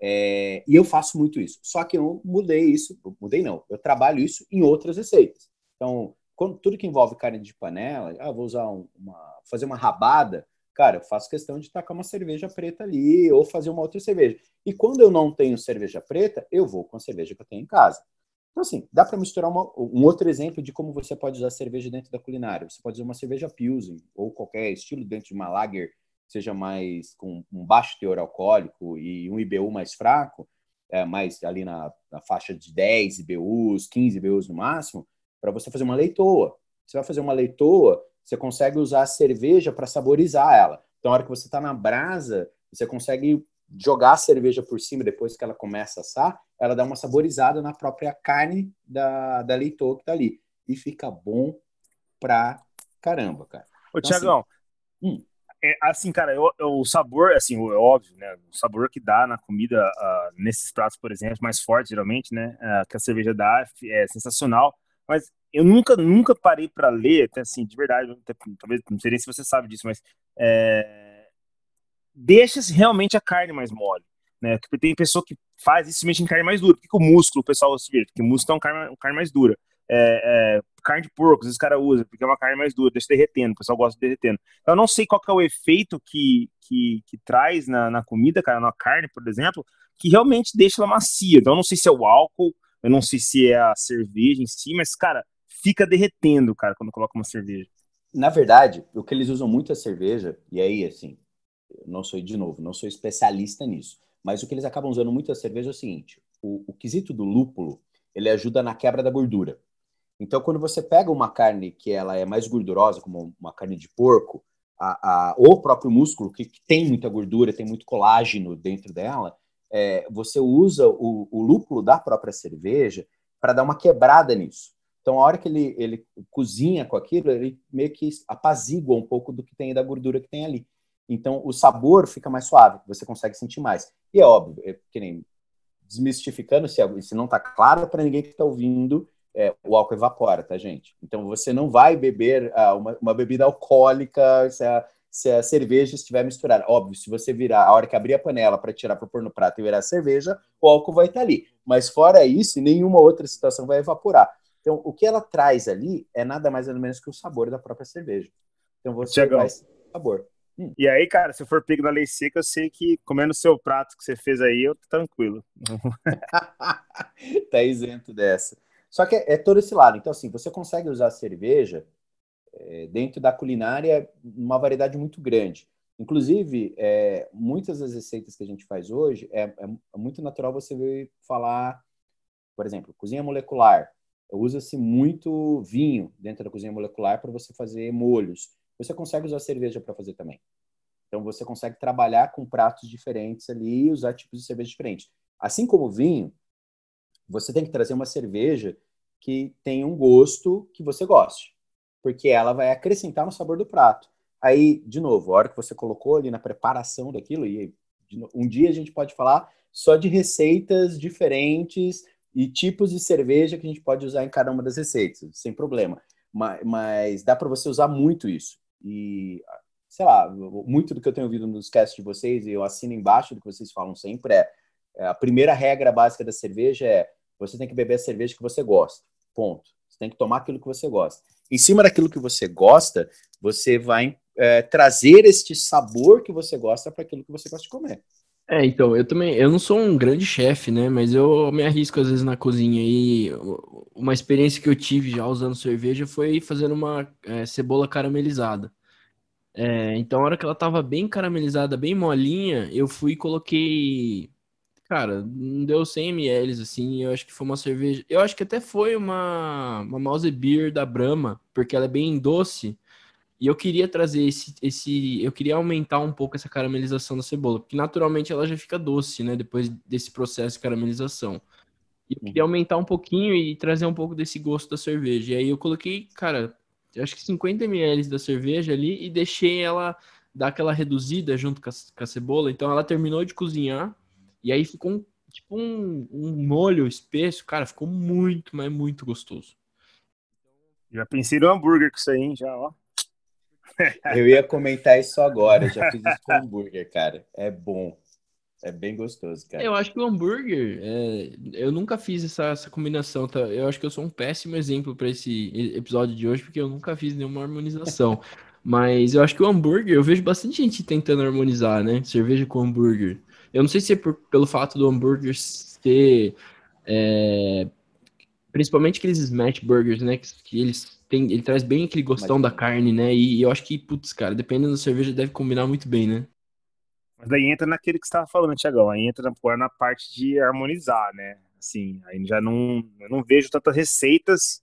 Speaker 3: É, e eu faço muito isso. Só que eu mudei isso, mudei não, eu trabalho isso em outras receitas. Então, quando, tudo que envolve carne de panela, ah, vou usar um, uma, fazer uma rabada, cara, eu faço questão de tacar uma cerveja preta ali ou fazer uma outra cerveja. E quando eu não tenho cerveja preta, eu vou com a cerveja que eu tenho em casa. Então, assim, dá para misturar uma, um outro exemplo de como você pode usar cerveja dentro da culinária. Você pode usar uma cerveja Pilsen ou qualquer estilo dentro de uma lager seja mais com um baixo teor alcoólico e um IBU mais fraco, é, mais ali na, na faixa de 10 IBUs, 15 IBUs no máximo, para você fazer uma leitoa. Você vai fazer uma leitoa, você consegue usar a cerveja para saborizar ela. Então, na hora que você está na brasa, você consegue jogar a cerveja por cima depois que ela começa a assar, ela dá uma saborizada na própria carne da, da leitoa que está ali. E fica bom pra caramba, cara.
Speaker 1: Ô, então, Tiagão, assim, hum é, assim, cara, eu, eu, o sabor, assim, é óbvio, né? O sabor que dá na comida, uh, nesses pratos, por exemplo, mais forte, geralmente, né? Uh, que a cerveja dá é sensacional. Mas eu nunca, nunca parei para ler, até assim, de verdade, até, talvez, não sei nem se você sabe disso, mas é, deixa-se realmente a carne mais mole, né? Porque tem pessoa que faz isso mexe em carne mais dura. Por que, que o músculo, o pessoal se vê? Porque o músculo é uma carne, uma carne mais dura é, é, carne de porco, os caras usam, porque é uma carne mais dura, deixa derretendo, o pessoal gosta de derretendo. Então, eu não sei qual é o efeito que, que, que traz na, na comida, cara, na carne, por exemplo, que realmente deixa ela macia. Então, eu não sei se é o álcool, eu não sei se é a cerveja em si, mas, cara, fica derretendo, cara, quando coloca uma cerveja.
Speaker 3: Na verdade, o que eles usam muito é cerveja, e aí, assim, não sou, de novo, não sou especialista nisso, mas o que eles acabam usando muito a cerveja é o seguinte, o, o quesito do lúpulo, ele ajuda na quebra da gordura. Então, quando você pega uma carne que ela é mais gordurosa, como uma carne de porco, a, a, ou o próprio músculo, que, que, tem muita gordura, tem muito colágeno dentro dela, é, você usa o, o, lúpulo da própria cerveja para dar uma quebrada nisso. Então, a hora que ele, ele cozinha com aquilo, ele meio que apazigua um pouco do que tem da gordura que tem ali. Então, o sabor fica mais suave, você consegue sentir mais. E é óbvio, é, que nem desmistificando, se, se não está claro para ninguém que está ouvindo, é, o álcool evapora, tá, gente? Então você não vai beber ah, uma, uma, bebida alcoólica se a, se a, cerveja estiver misturada. Óbvio, se você virar, a hora que abrir a panela para tirar para pôr no prato e virar cerveja, o álcool vai estar tá ali. Mas fora isso, nenhuma outra situação vai evaporar. Então, o que ela traz ali é nada mais nada menos que o sabor da própria cerveja. Então você vai sabor.
Speaker 1: Hum. E aí, cara, se eu for pego na lei seca, eu sei que comendo o seu prato que você fez aí, eu tô tranquilo. [LAUGHS]
Speaker 3: tá isento dessa. Só que é, é, todo esse lado. Então, assim, você consegue usar a cerveja é, dentro da culinária uma variedade muito grande. Inclusive, é, muitas das receitas que a gente faz hoje, é, é, é muito natural você ver falar, por exemplo, cozinha molecular. Usa-se muito vinho dentro da cozinha molecular para você fazer molhos. Você consegue usar cerveja para fazer também. Então, você consegue trabalhar com pratos diferentes ali e usar tipos de cerveja diferentes. Assim como o vinho, você tem que trazer uma cerveja que tenha um gosto que você goste, porque ela vai acrescentar no sabor do prato. Aí, de novo, a hora que você colocou ali na preparação daquilo, e um dia a gente pode falar só de receitas diferentes e tipos de cerveja que a gente pode usar em cada uma das receitas, sem problema. Mas, mas dá para você usar muito isso. E, sei lá, muito do que eu tenho ouvido nos casts de vocês, e eu assino embaixo do que vocês falam sempre, é, é a primeira regra básica da cerveja é você tem que beber a cerveja que você gosta. Ponto. Você tem que tomar aquilo que você gosta. Em cima daquilo que você gosta, você vai é, trazer este sabor que você gosta para aquilo que você gosta de comer.
Speaker 2: É, então, eu também, eu não sou um grande chefe, né, mas eu me arrisco às vezes na cozinha e uma experiência que eu tive já usando cerveja foi fazendo uma é, cebola caramelizada. É, então, a hora que ela tava bem caramelizada, bem molinha, eu fui e coloquei Cara, não deu 100 ml, assim, eu acho que foi uma cerveja... Eu acho que até foi uma, uma Mouse Beer da Brahma, porque ela é bem doce, e eu queria trazer esse, esse... Eu queria aumentar um pouco essa caramelização da cebola, porque naturalmente ela já fica doce, né, depois desse processo de caramelização. E eu queria uhum. aumentar um pouquinho e trazer um pouco desse gosto da cerveja. E aí eu coloquei, cara, acho que 50 ml da cerveja ali e deixei ela dar aquela reduzida junto com a, com a cebola. Então ela terminou de cozinhar, e aí ficou um, tipo um, um molho espesso, cara, ficou muito, mas muito gostoso.
Speaker 1: Já pensei no hambúrguer com isso aí, hein? Já, ó.
Speaker 3: Eu ia comentar isso agora, já fiz isso com hambúrguer, cara. É bom. É bem gostoso, cara.
Speaker 2: Eu acho que o hambúrguer, é... eu nunca fiz essa, essa combinação, tá? Eu acho que eu sou um péssimo exemplo para esse episódio de hoje, porque eu nunca fiz nenhuma harmonização. [LAUGHS] Mas eu acho que o hambúrguer, eu vejo bastante gente tentando harmonizar, né? Cerveja com hambúrguer. Eu não sei se é por, pelo fato do hambúrguer ser. É, principalmente aqueles smash burgers, né? Que, que, eles têm. Ele traz bem aquele gostão Mas... da carne, né? E, e, eu acho que, putz, cara, dependendo da cerveja, deve combinar muito bem, né?
Speaker 1: Mas daí entra naquele que você estava falando, Tiagão. Aí entra na, na parte de harmonizar, né? Assim, aí já não, eu não vejo tantas receitas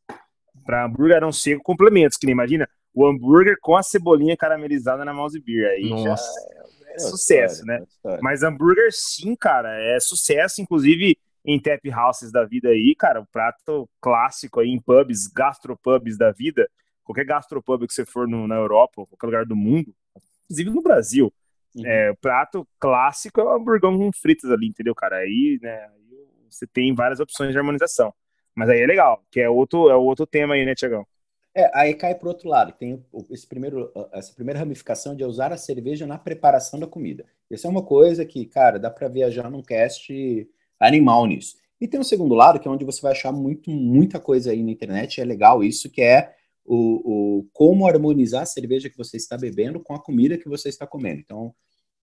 Speaker 1: para hambúrguer, não ser complementos, que nem imagina o hambúrguer com a cebolinha caramelizada na mouse beer. Aí Nossa. já é, sucesso, história, né? É Mas hambúrguer, sim, cara, é sucesso, inclusive em tap houses da vida aí, cara, o prato clássico aí em pubs, gastropubs da vida, qualquer gastropub que você for no, na Europa, qualquer lugar do mundo, inclusive no Brasil, uhum. é, o prato clássico é o hamburgão com fritas ali, entendeu, cara? Aí, né, aí você tem várias opções de harmonização. Mas aí é legal, que é outro, é outro tema aí, né, Tiagão?
Speaker 3: É, aí cai para o outro lado. Tem esse primeiro, essa primeira ramificação de usar a cerveja na preparação da comida. Essa é uma coisa que, cara, dá para viajar num cast animal nisso. E tem um segundo lado, que é onde você vai achar muito, muita coisa aí na internet. É legal isso, que é o, o como harmonizar a cerveja que você está bebendo com a comida que você está comendo. Então,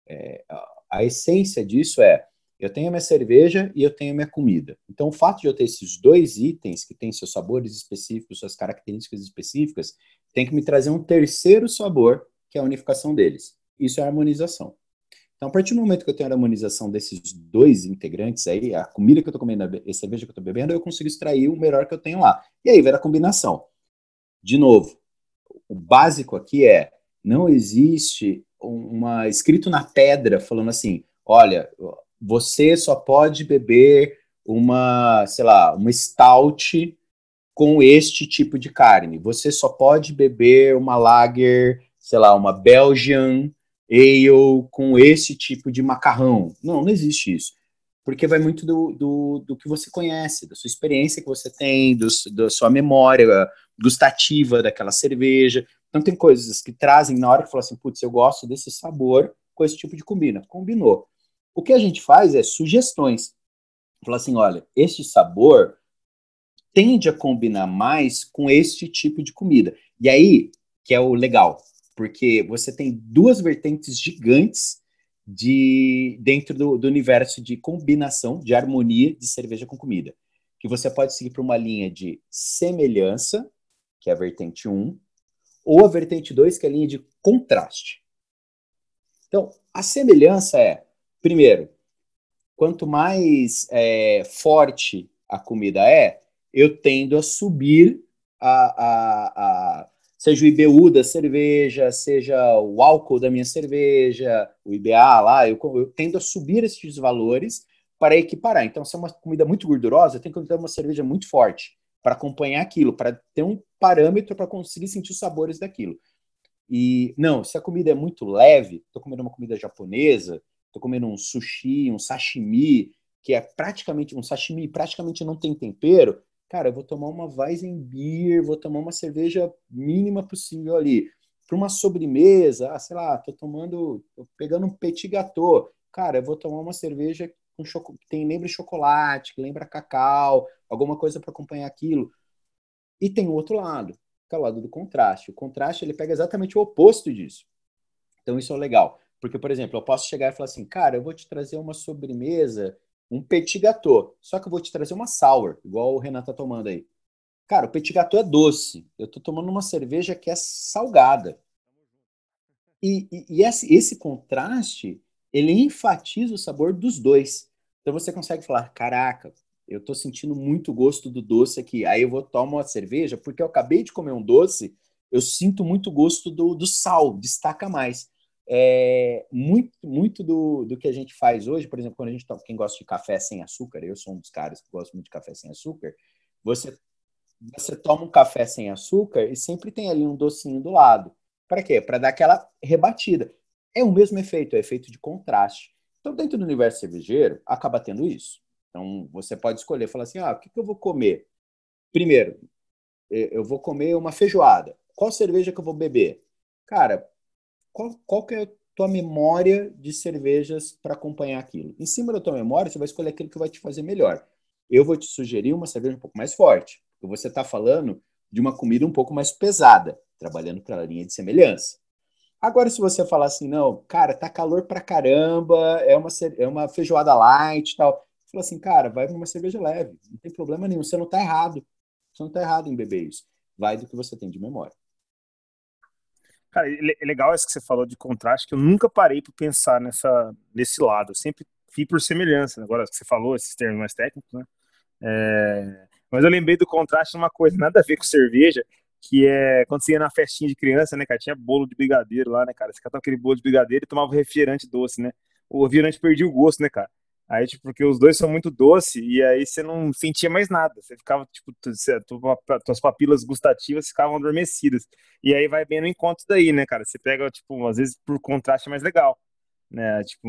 Speaker 3: é, a essência disso é eu tenho minha cerveja e eu tenho minha comida. Então, o fato de eu ter esses dois itens que têm seus sabores específicos, suas características específicas, tem que me trazer um terceiro sabor, que é a unificação deles. Isso é harmonização. Então, a partir do momento que eu tenho a harmonização desses dois integrantes aí, a comida que eu estou comendo e a cerveja que eu estou bebendo, eu consigo extrair o melhor que eu tenho lá. E aí, ver a combinação. De novo, o básico aqui é, não existe uma escrito na pedra falando assim, olha, você só pode beber uma, sei lá, uma stout com este tipo de carne. Você só pode beber uma lager, sei lá, uma Belgian ale com esse tipo de macarrão. Não, não existe isso. Porque vai muito do, do, do que você conhece, da sua experiência que você tem, do, da sua memória gustativa daquela cerveja. Então tem coisas que trazem na hora que fala assim, putz, eu gosto desse sabor com esse tipo de combina. Combinou. O que a gente faz é sugestões. Fala assim, olha, este sabor tende a combinar mais com este tipo de comida. E aí, que é o legal, porque você tem duas vertentes gigantes de dentro do, do universo de combinação, de harmonia de cerveja com comida. Que você pode seguir para uma linha de semelhança, que é a vertente 1, ou a vertente 2, que é a linha de contraste. Então, a semelhança é, primeiro, quanto mais é, forte a comida é, eu tendo a subir a, a, a seja o IBU da cerveja, seja o álcool da minha cerveja, o IBA lá, eu, eu tendo a subir esses valores para equiparar. Então, se é uma comida muito gordurosa, eu tenho que ter uma cerveja muito forte para acompanhar aquilo, para ter um parâmetro para conseguir sentir os sabores daquilo. E não, se a comida é muito leve, estou comendo uma comida japonesa, estou comendo um sushi, um sashimi, que é praticamente um sashimi, praticamente não tem tempero, cara, eu vou tomar uma Weizenbier, vou tomar uma cerveja mínima possível ali. Para uma sobremesa, ah, sei lá, tô tomando, tô pegando um petit gâteau, cara, eu vou tomar uma cerveja com choco, que tem lembra chocolate, que lembra cacau, alguma coisa para acompanhar aquilo. E tem o outro lado, que é o lado do contraste. O contraste ele pega exatamente o oposto disso. Então isso é legal, porque por exemplo, eu posso chegar e falar assim, cara, eu vou te trazer uma sobremesa um petit gâteau. Só que eu vou te trazer uma sour, igual o Renato tá tomando aí. Cara, o petit gâteau é doce. Eu tô tomando uma cerveja que é salgada. E, e, e esse, esse contraste, ele enfatiza o sabor dos dois. Então você consegue falar, caraca, eu tô sentindo muito gosto do doce aqui. Aí eu vou tomar uma cerveja, porque eu acabei de comer um doce, eu sinto muito gosto do, do sal, destaca mais é, muito, muito do, do que a gente faz hoje, por exemplo, quando a gente quem gosta de café sem açúcar, eu sou um dos caras que gosta muito de café sem açúcar, você, você toma um café sem açúcar e sempre tem ali um docinho do lado. Para quê? Para dar aquela rebatida. É o mesmo efeito, é efeito de contraste. Então, dentro do universo cervejeiro, acaba tendo isso. Então, você pode escolher, falar assim, ah, o que, que eu vou comer? Primeiro, eu vou comer uma feijoada. Qual cerveja que eu vou beber? Cara, qual, qual que é a tua memória de cervejas para acompanhar aquilo? Em cima da tua memória, você vai escolher aquilo que vai te fazer melhor. Eu vou te sugerir uma cerveja um pouco mais forte, porque você está falando de uma comida um pouco mais pesada, trabalhando para a linha de semelhança. Agora, se você falar assim, não, cara, tá calor pra caramba, é uma, é uma feijoada light e tal. Você fala assim, cara, vai uma cerveja leve, não tem problema nenhum, você não tá errado. Você não tá errado em beber isso. Vai do que você tem de memória.
Speaker 1: Cara, é legal isso que você falou de contraste, que eu nunca parei para pensar nessa, nesse lado. Eu sempre fui por semelhança. Agora que você falou, esses termos mais técnicos, né? É... Mas eu lembrei do contraste de uma coisa, nada a ver com cerveja, que é quando você ia na festinha de criança, né, cara? Tinha bolo de brigadeiro lá, né, cara? Você catava aquele bolo de brigadeiro e tomava refrigerante doce, né? O refrigerante perdia o gosto, né, cara? Aí, tipo, porque os dois são muito doces e aí você não sentia mais nada. Você ficava, tipo, você, tuas papilas gustativas ficavam adormecidas. E aí vai bem no encontro daí, né, cara? Você pega, tipo, às vezes por contraste é mais legal. Né? Tipo,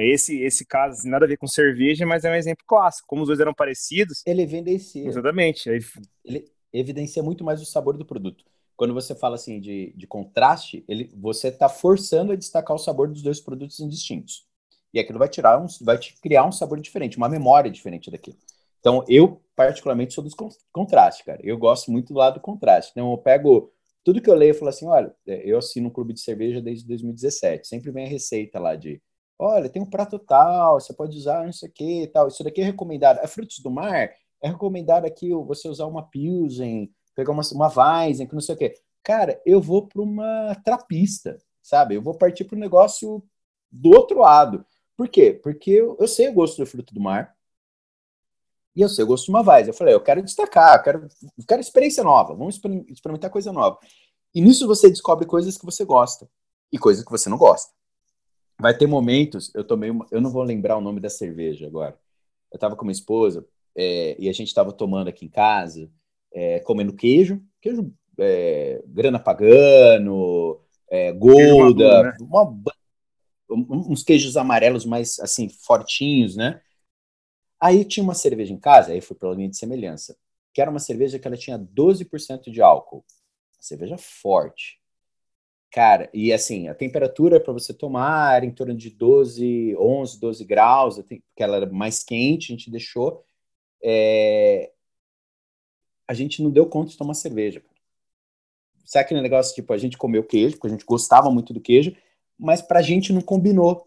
Speaker 1: esse, esse caso, assim, nada a ver com cerveja, mas é um exemplo clássico. Como os dois eram parecidos.
Speaker 3: Ele evidencia.
Speaker 1: Exatamente. Aí...
Speaker 3: Ele evidencia muito mais o sabor do produto. Quando você fala assim de, de contraste, ele, você está forçando a destacar o sabor dos dois produtos indistintos. E aquilo vai tirar um, vai te criar um sabor diferente, uma memória diferente daquilo. Então, eu, particularmente, sou dos contrastes, cara. Eu gosto muito do lado do contraste. Então, eu pego tudo que eu leio e falo assim: olha, é, eu assino um clube de cerveja desde 2017. Sempre vem a receita lá de: olha, tem um prato tal, você pode usar não sei o que tal. Isso daqui é recomendado. É frutos do mar? É recomendado aqui você usar uma Pilsen, pegar uma, uma Weizen, que não sei o que. Cara, eu vou para uma trapista, sabe? Eu vou partir para um negócio do outro lado. Por quê? Porque eu, eu sei o gosto do fruto do mar e eu sei o gosto de uma vaz. Eu falei, eu quero destacar, eu quero, eu quero experiência nova, vamos experimentar coisa nova. E nisso você descobre coisas que você gosta e coisas que você não gosta. Vai ter momentos, eu tomei uma, eu não vou lembrar o nome da cerveja agora. Eu estava com minha esposa é, e a gente estava tomando aqui em casa, é, comendo queijo, queijo é, grana pagano, é, golda, né? uma uns queijos amarelos mais assim fortinhos, né? Aí tinha uma cerveja em casa, aí fui pela linha de semelhança, que era uma cerveja que ela tinha 12% de álcool. cerveja forte. Cara, e assim, a temperatura para você tomar era em torno de 12, 11, 12 graus, porque ela era mais quente, a gente deixou. É... A gente não deu conta de tomar cerveja. sabe aquele negócio, tipo, a gente comeu queijo, porque a gente gostava muito do queijo, mas pra gente não combinou.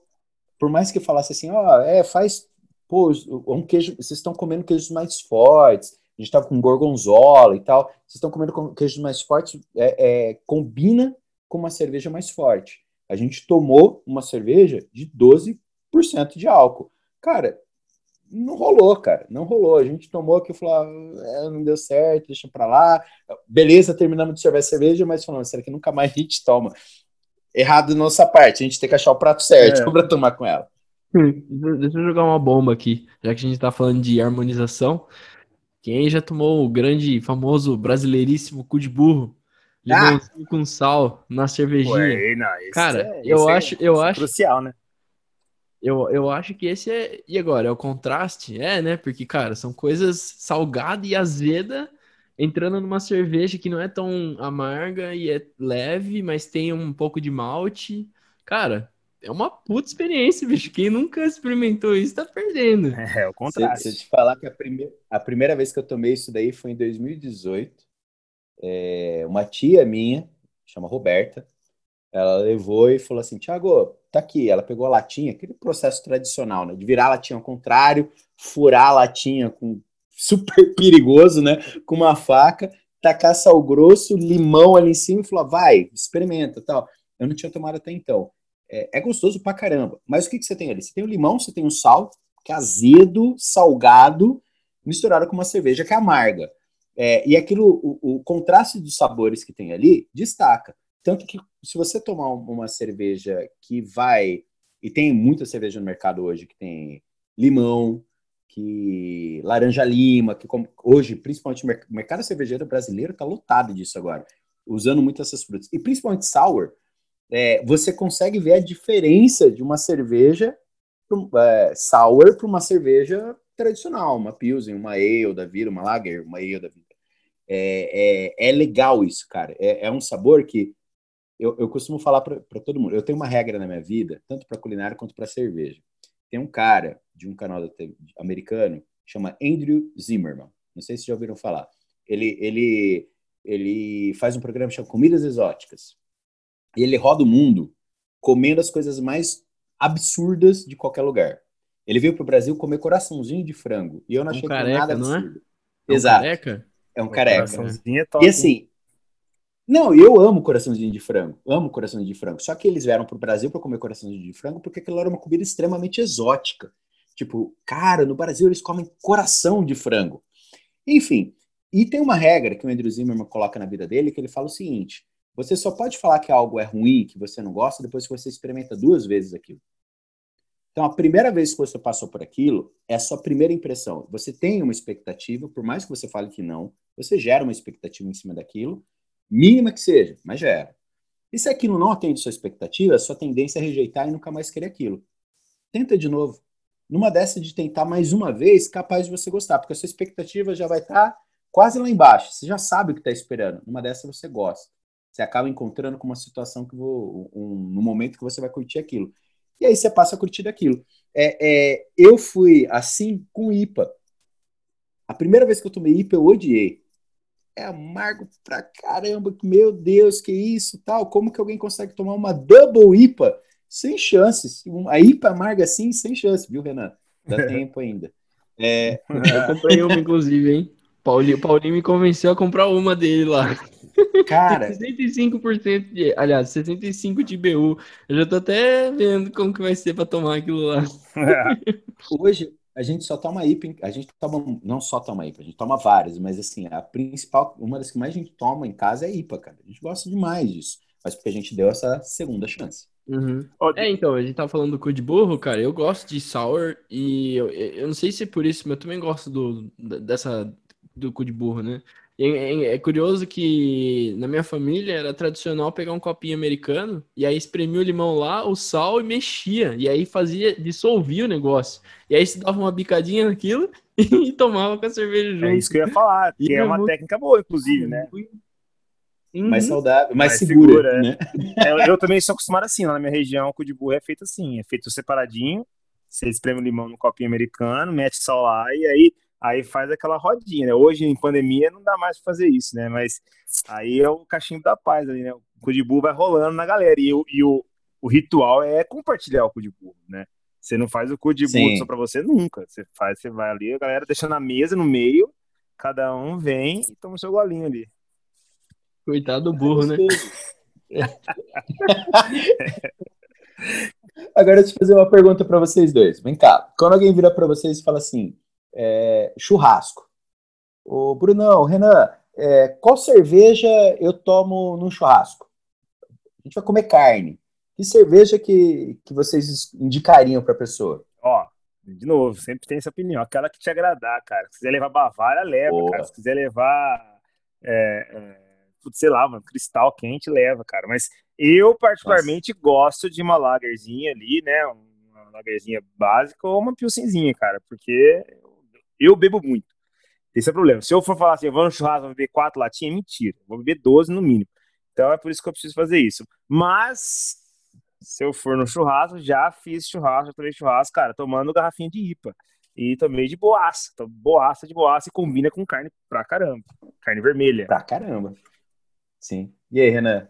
Speaker 3: Por mais que falasse assim, ó, oh, é, faz, pô, um queijo, vocês estão comendo queijos mais fortes, a gente tava com gorgonzola e tal, vocês estão comendo queijos mais fortes, é, é, combina com uma cerveja mais forte. A gente tomou uma cerveja de 12% de álcool. Cara, não rolou, cara. Não rolou. A gente tomou aqui e falou: ah, é, não deu certo, deixa pra lá. Beleza, terminamos de servir a cerveja, mas falando, será que nunca mais a gente toma? Errado nossa parte, a gente tem que achar o prato certo é. [LAUGHS] para tomar com ela.
Speaker 2: Deixa eu jogar uma bomba aqui, já que a gente tá falando de harmonização. Quem já tomou o grande, famoso, brasileiríssimo cu de burro? Limãozinho ah. com sal na cervejinha. Ué, não, Cara, é, eu acho, é, eu acho
Speaker 1: crucial, né?
Speaker 2: Eu, eu acho que esse é. E agora? É o contraste? É, né? Porque, cara, são coisas salgada e azeda entrando numa cerveja que não é tão amarga e é leve, mas tem um pouco de malte. Cara, é uma puta experiência, bicho. Quem nunca experimentou isso tá perdendo.
Speaker 1: É, [LAUGHS] é o contrário.
Speaker 3: Se, se eu te falar que a, prime... a primeira vez que eu tomei isso daí foi em 2018. É... Uma tia minha, chama Roberta, ela levou e falou assim: Tiago, tá aqui. Ela pegou a latinha, aquele processo tradicional, né? De virar a latinha ao contrário, furar a latinha com super [LAUGHS] perigoso, né? Com uma faca, tacar sal grosso, limão ali em cima e falou: vai, experimenta tal. Eu não tinha tomado até então. É, é gostoso pra caramba. Mas o que, que você tem ali? Você tem o limão, você tem o sal, que é azedo, salgado, misturado com uma cerveja que é amarga. É, e aquilo, o, o contraste dos sabores que tem ali, destaca. Tanto que se você tomar uma cerveja que vai. E tem muita cerveja no mercado hoje que tem limão, que laranja lima, que hoje, principalmente o mercado cervejeiro brasileiro está lotado disso agora, usando muito essas frutas. E principalmente sour, é, você consegue ver a diferença de uma cerveja é, sour para uma cerveja tradicional, uma Pilsen, uma Ale da vida, uma Lager, uma Ale da vida. É, é, é legal isso, cara. É, é um sabor que eu, eu costumo falar para todo mundo. Eu tenho uma regra na minha vida, tanto para culinária quanto para cerveja. Tem um cara de um canal americano chama Andrew Zimmerman. Não sei se já ouviram falar. Ele, ele, ele faz um programa chamado Comidas Exóticas. E ele roda o mundo comendo as coisas mais absurdas de qualquer lugar. Ele veio para o Brasil comer coraçãozinho de frango. E eu não achei um careca, nada absurdo.
Speaker 2: Não é?
Speaker 3: Exato. É um
Speaker 2: careca?
Speaker 3: É um careca. É e assim, não, eu amo coraçãozinho de frango, amo coraçãozinho de frango. Só que eles vieram para o Brasil para comer coraçãozinho de frango porque aquilo era uma comida extremamente exótica. Tipo, cara, no Brasil eles comem coração de frango. Enfim, e tem uma regra que o Andrew Zimmerman coloca na vida dele que ele fala o seguinte: você só pode falar que algo é ruim, que você não gosta, depois que você experimenta duas vezes aquilo. Então, a primeira vez que você passou por aquilo é a sua primeira impressão. Você tem uma expectativa, por mais que você fale que não, você gera uma expectativa em cima daquilo, Mínima que seja, mas já era. E se aquilo não atende sua expectativa, a sua tendência é rejeitar e nunca mais querer aquilo. Tenta de novo. Numa dessa de tentar mais uma vez, capaz de você gostar, porque a sua expectativa já vai estar tá quase lá embaixo. Você já sabe o que está esperando. Numa dessa você gosta. Você acaba encontrando com uma situação que vou, um, no momento que você vai curtir aquilo. E aí você passa a curtir aquilo. É, é, eu fui assim com IPA. A primeira vez que eu tomei IPA, eu odiei é amargo pra caramba, meu Deus, que isso, tal, como que alguém consegue tomar uma double IPA sem chances, a IPA amarga assim, sem chance, viu, Renan? Dá [LAUGHS] tempo ainda. É... [LAUGHS]
Speaker 2: Eu comprei uma, inclusive, hein? Paulinho, Paulinho me convenceu a comprar uma dele lá.
Speaker 3: Cara, [LAUGHS]
Speaker 2: 65% de, aliás, 65 de BU. Eu já tô até vendo como que vai ser para tomar aquilo lá.
Speaker 3: Hoje, a gente só toma IPA, a gente toma, não só toma IPA, a gente toma várias, mas assim, a principal, uma das que mais a gente toma em casa é IPA, cara. A gente gosta demais disso, mas porque a gente deu essa segunda chance.
Speaker 2: Uhum. É, então, a gente tava falando do cu de burro, cara, eu gosto de sour e eu, eu não sei se é por isso, mas eu também gosto do, dessa, do cu de burro, né? É, é, curioso que na minha família era tradicional pegar um copinho americano e aí espremia o limão lá, o sal e mexia. E aí fazia, dissolvia o negócio. E aí se dava uma bicadinha naquilo [LAUGHS] e tomava com a cerveja junto.
Speaker 1: É isso que eu ia falar, [LAUGHS] que é, é uma muito... técnica boa, inclusive, né?
Speaker 3: Uhum. Mais saudável, mais, mais segura, segura, né?
Speaker 1: É. eu, [LAUGHS] eu, também sou acostumado assim, lá na minha região, o cu de burro é feito assim, é feito separadinho, você espreme o limão no copinho americano, mete sal lá e aí aí faz aquela rodinha, né? Hoje, em pandemia, não dá mais pra fazer isso, né? Mas aí é o cachimbo da paz ali, né? O cu de burro vai rolando na galera. E, e o, o ritual é compartilhar o cu de burro, né? Você não faz o cu de burro só pra você nunca. Você faz, você vai ali, a galera deixa na mesa, no meio, cada um vem e toma o seu golinho ali.
Speaker 2: Coitado do burro, né? [LAUGHS]
Speaker 3: Agora deixa eu fazer uma pergunta para vocês dois. Vem cá. Quando alguém vira para vocês e fala assim, é, churrasco. O Brunão, Renan, é, qual cerveja eu tomo num churrasco? A gente vai comer carne. Que cerveja que, que vocês indicariam para a pessoa?
Speaker 1: Ó, de novo, sempre tem essa opinião. Aquela que te agradar, cara. Se quiser levar Bavária, leva. Se quiser levar, é, é, sei lá, mano, cristal quente, leva, cara. Mas eu, particularmente, Nossa. gosto de uma lagerzinha ali, né? Uma lagerzinha básica ou uma pilsenzinha, cara. Porque eu bebo muito. Esse é o problema. Se eu for falar assim, eu vou no churrasco, vou beber quatro latinhas, é mentira. Vou beber 12 no mínimo. Então é por isso que eu preciso fazer isso. Mas, se eu for no churrasco, já fiz churrasco, já tomei churrasco, cara, tomando garrafinha de IPA. E tomei de boaça. Boaça de boaça e combina com carne pra caramba. Carne vermelha.
Speaker 3: Pra caramba. Sim. E aí, Renan?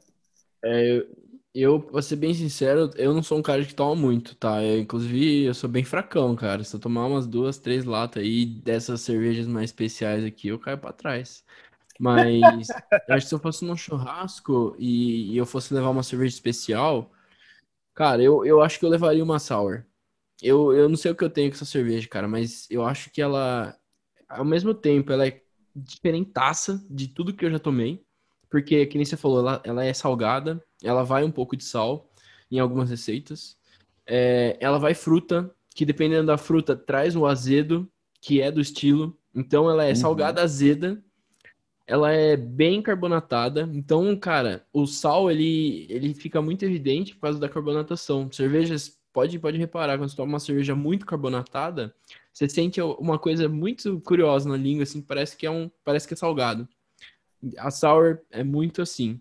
Speaker 2: É, eu, pra ser bem sincero, eu não sou um cara que toma muito, tá? Eu, inclusive, eu sou bem fracão, cara. Se eu tomar umas duas, três latas aí dessas cervejas mais especiais aqui, eu caio pra trás. Mas eu acho que se eu fosse num churrasco e, e, eu fosse levar uma cerveja especial, cara, eu, eu acho que eu levaria uma sour. Eu, eu não sei o que eu tenho com essa cerveja, cara, mas eu acho que ela, ao mesmo tempo, ela é diferentaça de tudo que eu já tomei. Porque, que nem você falou, ela, ela é salgada, ela vai um pouco de sal em algumas receitas. É, ela vai fruta, que dependendo da fruta, traz o azedo, que é do estilo. Então ela é uhum. salgada azeda. Ela é bem carbonatada. Então, cara, o sal ele, ele fica muito evidente por causa da carbonatação. Cervejas, pode, pode reparar, quando você toma uma cerveja muito carbonatada, você sente uma coisa muito curiosa na língua, assim, parece que é um, parece que é salgado. A sour é muito assim.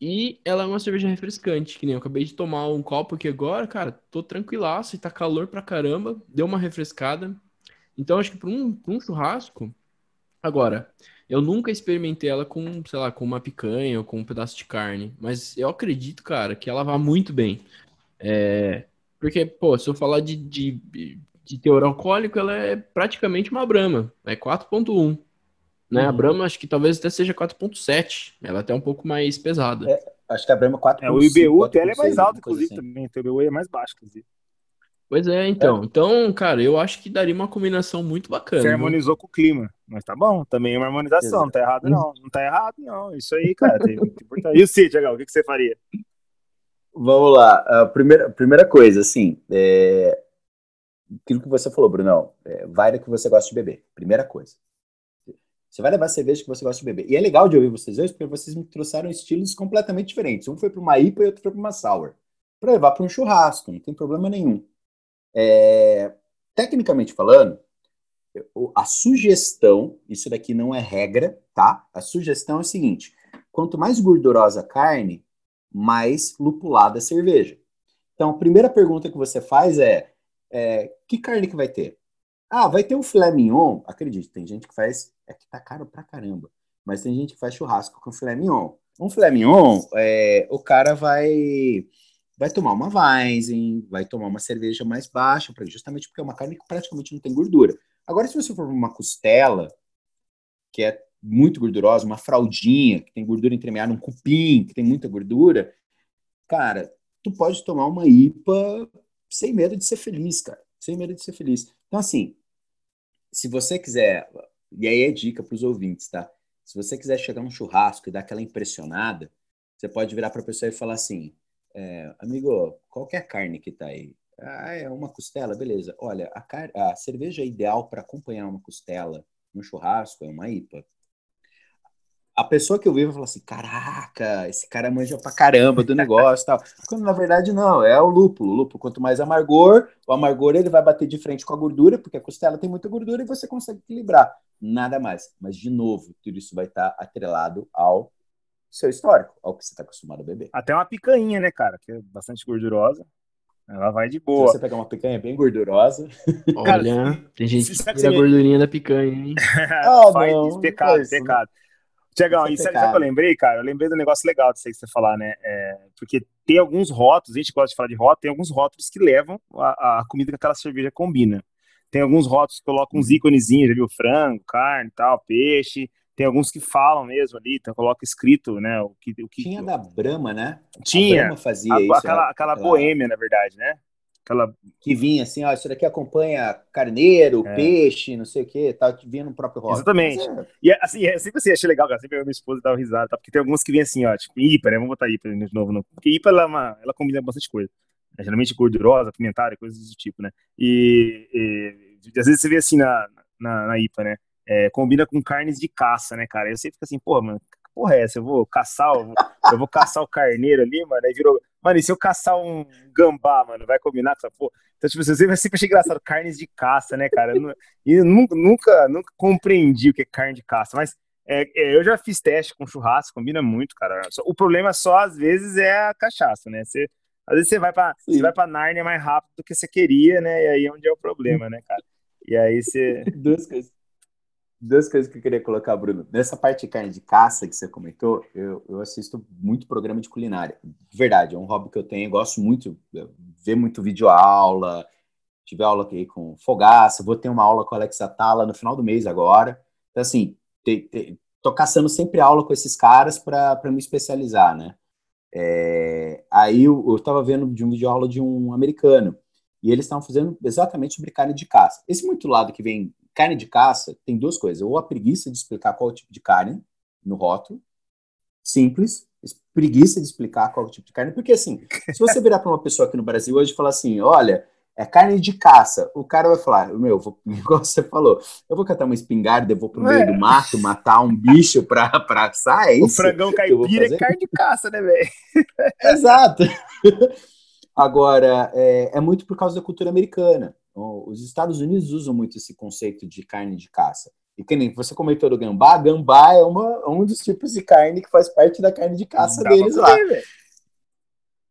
Speaker 2: E ela é uma cerveja refrescante, que nem eu acabei de tomar um copo aqui agora, cara, tô tranquilaço e tá calor pra caramba, deu uma refrescada. Então acho que para um, pra um churrasco, agora, eu nunca experimentei ela com, sei lá, com uma picanha ou com um pedaço de carne, mas eu acredito, cara, que ela vai muito bem. É, porque, pô, se eu falar de, de, de teor alcoólico, ela é praticamente uma Brahma, é 4.1. Né? Uhum. A Brahma acho que talvez até seja 4.7. Ela é até um pouco mais pesada.
Speaker 3: É, acho que a Brahma 4.5.
Speaker 1: É, o IBU dela é mais alto, inclusive, assim. também. O IBU é mais baixo, inclusive.
Speaker 2: Pois é, então. É. Então, cara, eu acho que daria uma combinação muito bacana.
Speaker 1: Você harmonizou com o clima. Mas tá bom, também é uma harmonização. Exato. Não tá errado, não. Não tá errado, não. Isso aí, cara, tem muito importante. E o Cid, o que, que você faria?
Speaker 3: Vamos lá. A primeira, primeira coisa, assim, é... aquilo que você falou, Brunão, é, vai do que você gosta de beber. Primeira coisa. Você vai levar cerveja que você gosta de beber. E é legal de ouvir vocês dois, porque vocês me trouxeram estilos completamente diferentes. Um foi para uma IPA e outro foi para uma sour. Para levar para um churrasco, não tem problema nenhum. É... Tecnicamente falando, a sugestão, isso daqui não é regra, tá? A sugestão é o seguinte: quanto mais gordurosa a carne, mais lupulada a cerveja. Então, a primeira pergunta que você faz é, é que carne que vai ter? Ah, vai ter um filé mignon. Acredite, tem gente que faz. É que tá caro pra caramba. Mas tem gente que faz churrasco com filé mignon. Um filé mignon, é, o cara vai vai tomar uma Weizen, vai tomar uma cerveja mais baixa, justamente porque é uma carne que praticamente não tem gordura. Agora, se você for uma costela, que é muito gordurosa, uma fraldinha, que tem gordura entremeada, um cupim, que tem muita gordura, cara, tu pode tomar uma IPA sem medo de ser feliz, cara. Sem medo de ser feliz. Então, assim, se você quiser, e aí é dica para os ouvintes, tá? Se você quiser chegar num churrasco e dar aquela impressionada, você pode virar para a pessoa e falar assim: é, amigo, qual que é a carne que tá aí? Ah, é uma costela, beleza. Olha, a, car a cerveja ideal para acompanhar uma costela no churrasco é uma IPA a pessoa que eu vi vai falar assim: caraca, esse cara manja pra caramba do negócio e tal. Quando na verdade não, é o lúpulo. O lúpulo, quanto mais amargor, o amargor ele vai bater de frente com a gordura, porque a costela tem muita gordura e você consegue equilibrar. Nada mais. Mas, de novo, tudo isso vai estar atrelado ao seu histórico, ao que você está acostumado a beber.
Speaker 1: Até uma picanha, né, cara? Que é bastante gordurosa. Ela vai de boa.
Speaker 3: Se você pegar uma picanha bem gordurosa.
Speaker 2: Olha, tem gente que tira a gordurinha da picanha, hein? [LAUGHS]
Speaker 3: ah, faz não,
Speaker 1: pecado, pecado. Tiagão, isso, o que eu lembrei, cara? Eu lembrei do negócio legal disso aí que você falar, né? É, porque tem alguns rótulos, a gente gosta de falar de rótulos, tem alguns rótulos que levam a, a comida que aquela cerveja combina. Tem alguns rótulos que colocam uns uhum. íconezinhos ali, o frango, carne tal, peixe. Tem alguns que falam mesmo ali, então coloca escrito, né? O que, o que,
Speaker 3: Tinha da Brahma, né?
Speaker 1: Tinha.
Speaker 3: A Brahma fazia
Speaker 1: a,
Speaker 3: isso.
Speaker 1: Aquela, aquela boêmia, na verdade, né? Aquela...
Speaker 3: Que vinha assim, ó, isso daqui acompanha carneiro, é. peixe, não sei o que, tá vinha no próprio rótulo.
Speaker 1: Exatamente. É... E assim, é, sempre assim, achei legal, cara, sempre eu minha esposa dava risada, tá? porque tem alguns que vêm assim, ó, tipo, IPA, né? Vamos botar IPA de novo, não. porque IPA, ela, é uma, ela combina bastante coisa. É, geralmente gordurosa, pimentada, coisas do tipo, né? E, e, às vezes você vê assim na, na, na IPA, né? É, combina com carnes de caça, né, cara? Eu sempre fico assim, porra, mano, que porra é essa? Eu vou caçar, eu vou, eu vou caçar o carneiro ali, mano, aí virou Mano, e se eu caçar um gambá, mano, vai combinar com essa porra? Então, tipo, eu sempre achei engraçado, carnes de caça, né, cara? E eu nunca, nunca, nunca compreendi o que é carne de caça, mas é, é, eu já fiz teste com churrasco, combina muito, cara. O problema só, às vezes, é a cachaça, né? Você, às vezes você vai pra, você vai pra Nárnia mais rápido do que você queria, né? E aí é onde é o problema, né, cara? E aí você... [LAUGHS]
Speaker 3: Duas coisas duas coisas que eu queria colocar, Bruno. Nessa parte de carne de caça que você comentou, eu, eu assisto muito programa de culinária. Verdade, é um hobby que eu tenho, eu gosto muito, ver muito vídeo aula, tive aula aqui com Fogaça, vou ter uma aula com a Alexa Tala no final do mês agora. Então, assim, te, te, tô caçando sempre aula com esses caras para me especializar, né? É, aí eu, eu tava vendo de um vídeo aula de um americano, e eles estavam fazendo exatamente sobre carne de caça. Esse muito lado que vem carne de caça tem duas coisas. Ou a preguiça de explicar qual é o tipo de carne no rótulo, simples, preguiça de explicar qual é o tipo de carne, porque assim, se você virar para uma pessoa aqui no Brasil hoje e falar assim, olha, é carne de caça, o cara vai falar, meu, vou, [LAUGHS] igual você falou, eu vou catar uma espingarda, eu vou pro meio é. do mato, matar um bicho pra, pra assar, é isso?
Speaker 1: O frangão caipira é carne de caça, né, velho?
Speaker 3: Exato. [LAUGHS] Agora, é, é muito por causa da cultura americana. Os Estados Unidos usam muito esse conceito de carne de caça. E que nem você comentou do gambá, gambá é uma, um dos tipos de carne que faz parte da carne de caça Dá deles lá.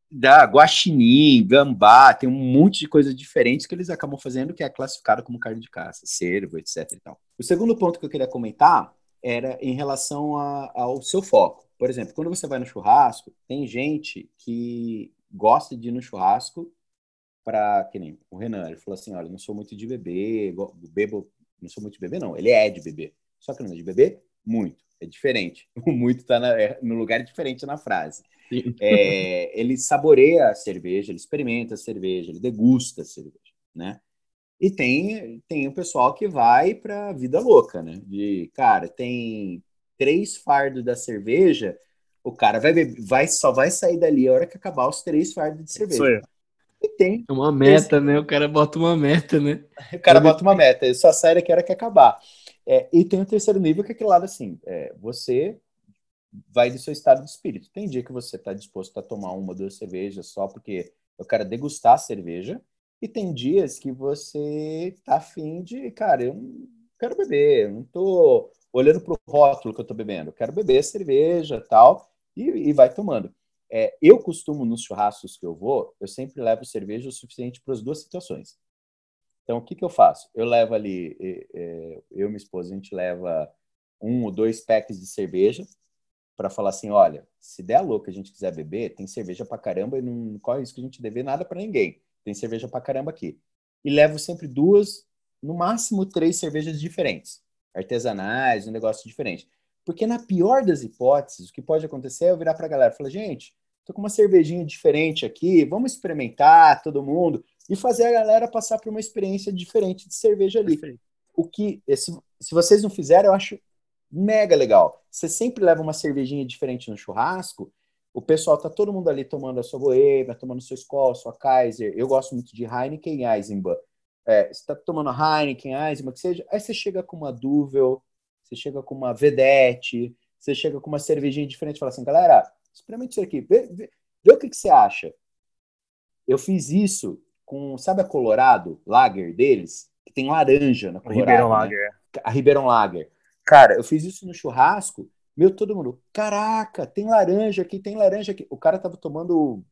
Speaker 3: Da guaxinim, gambá, tem um monte de coisas diferentes que eles acabam fazendo que é classificado como carne de caça, cervo, etc. E tal. O segundo ponto que eu queria comentar era em relação a, ao seu foco. Por exemplo, quando você vai no churrasco, tem gente que gosta de ir no churrasco para que nem o Renan, ele falou assim, olha, não sou muito de beber, bebo, não sou muito de beber não, ele é de beber, só que não é de beber muito, é diferente, [LAUGHS] o muito está é, no lugar diferente na frase. É, ele saboreia a cerveja, ele experimenta a cerveja, ele degusta a cerveja, né? E tem, tem o pessoal que vai para vida louca, né? De, cara, tem três fardos da cerveja, o cara vai, vai só vai sair dali a hora que acabar os três fardos de cerveja.
Speaker 2: Tem. É uma meta, esse... né? O cara bota uma meta, né? [LAUGHS]
Speaker 3: O cara bota uma [LAUGHS] meta, ele só sai daqui a hora que acabar. É, e tem o terceiro nível, que é aquele lado assim: é, você vai do seu estado de espírito. Tem dia que você está disposto a tomar uma, duas cervejas só porque eu quero degustar a cerveja, e tem dias que você tá afim de, cara, eu não quero beber, eu não tô olhando para o rótulo que eu tô bebendo, eu quero beber cerveja tal, e, e vai tomando. É, eu costumo, nos churrascos que eu vou, eu sempre levo cerveja o suficiente para as duas situações. Então, o que, que eu faço? Eu levo ali, eu e minha esposa, a gente leva um ou dois packs de cerveja para falar assim, olha, se der a louca a gente quiser beber, tem cerveja para caramba e não corre isso que a gente dever nada para ninguém. Tem cerveja para caramba aqui. E levo sempre duas, no máximo três cervejas diferentes, artesanais, um negócio diferente. Porque na pior das hipóteses, o que pode acontecer é eu virar para a galera e falar, gente, tô com uma cervejinha diferente aqui, vamos experimentar todo mundo e fazer a galera passar por uma experiência diferente de cerveja ali. Perfeito. O que, se, se vocês não fizerem, eu acho mega legal. Você sempre leva uma cervejinha diferente no churrasco, o pessoal tá todo mundo ali tomando a sua boêmia, tomando sua Skol, sua Kaiser. Eu gosto muito de Heineken e Eisenbahn. É, você tá tomando Heineken, Eisenbahn, que seja. Aí você chega com uma Duvel, você chega com uma Vedette, você chega com uma cervejinha diferente e fala assim, galera, experimente isso aqui, vê, vê, vê o que, que, você acha. Eu fiz isso com, sabe a Colorado Lager deles? Que tem laranja na Colorado. Ribeirão né? Lager. A Ribeirão Lager. Cara, eu fiz isso no churrasco, meu, todo mundo, caraca, tem laranja aqui, tem laranja aqui. O cara tava tomando o,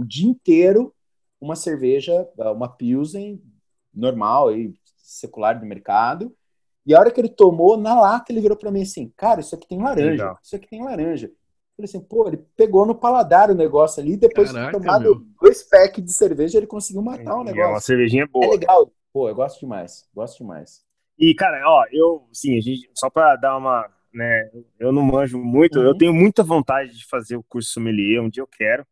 Speaker 3: o dia inteiro uma cerveja, uma Pilsen normal, aí, secular do mercado. E a hora que ele tomou, na lata, ele virou para mim assim, cara, isso aqui tem laranja, Legal. isso aqui tem laranja. Eu falei assim, pô, ele pegou no paladar o negócio ali, depois Caraca, de tomar dois packs de cerveja, ele conseguiu matar o negócio. É
Speaker 1: uma cervejinha boa. É
Speaker 3: legal. Pô, eu gosto demais, gosto demais.
Speaker 1: E, cara, ó, eu, sim, a gente, só para dar uma, né, eu não manjo muito, uhum. eu tenho muita vontade de fazer o curso sommelier, um dia eu quero,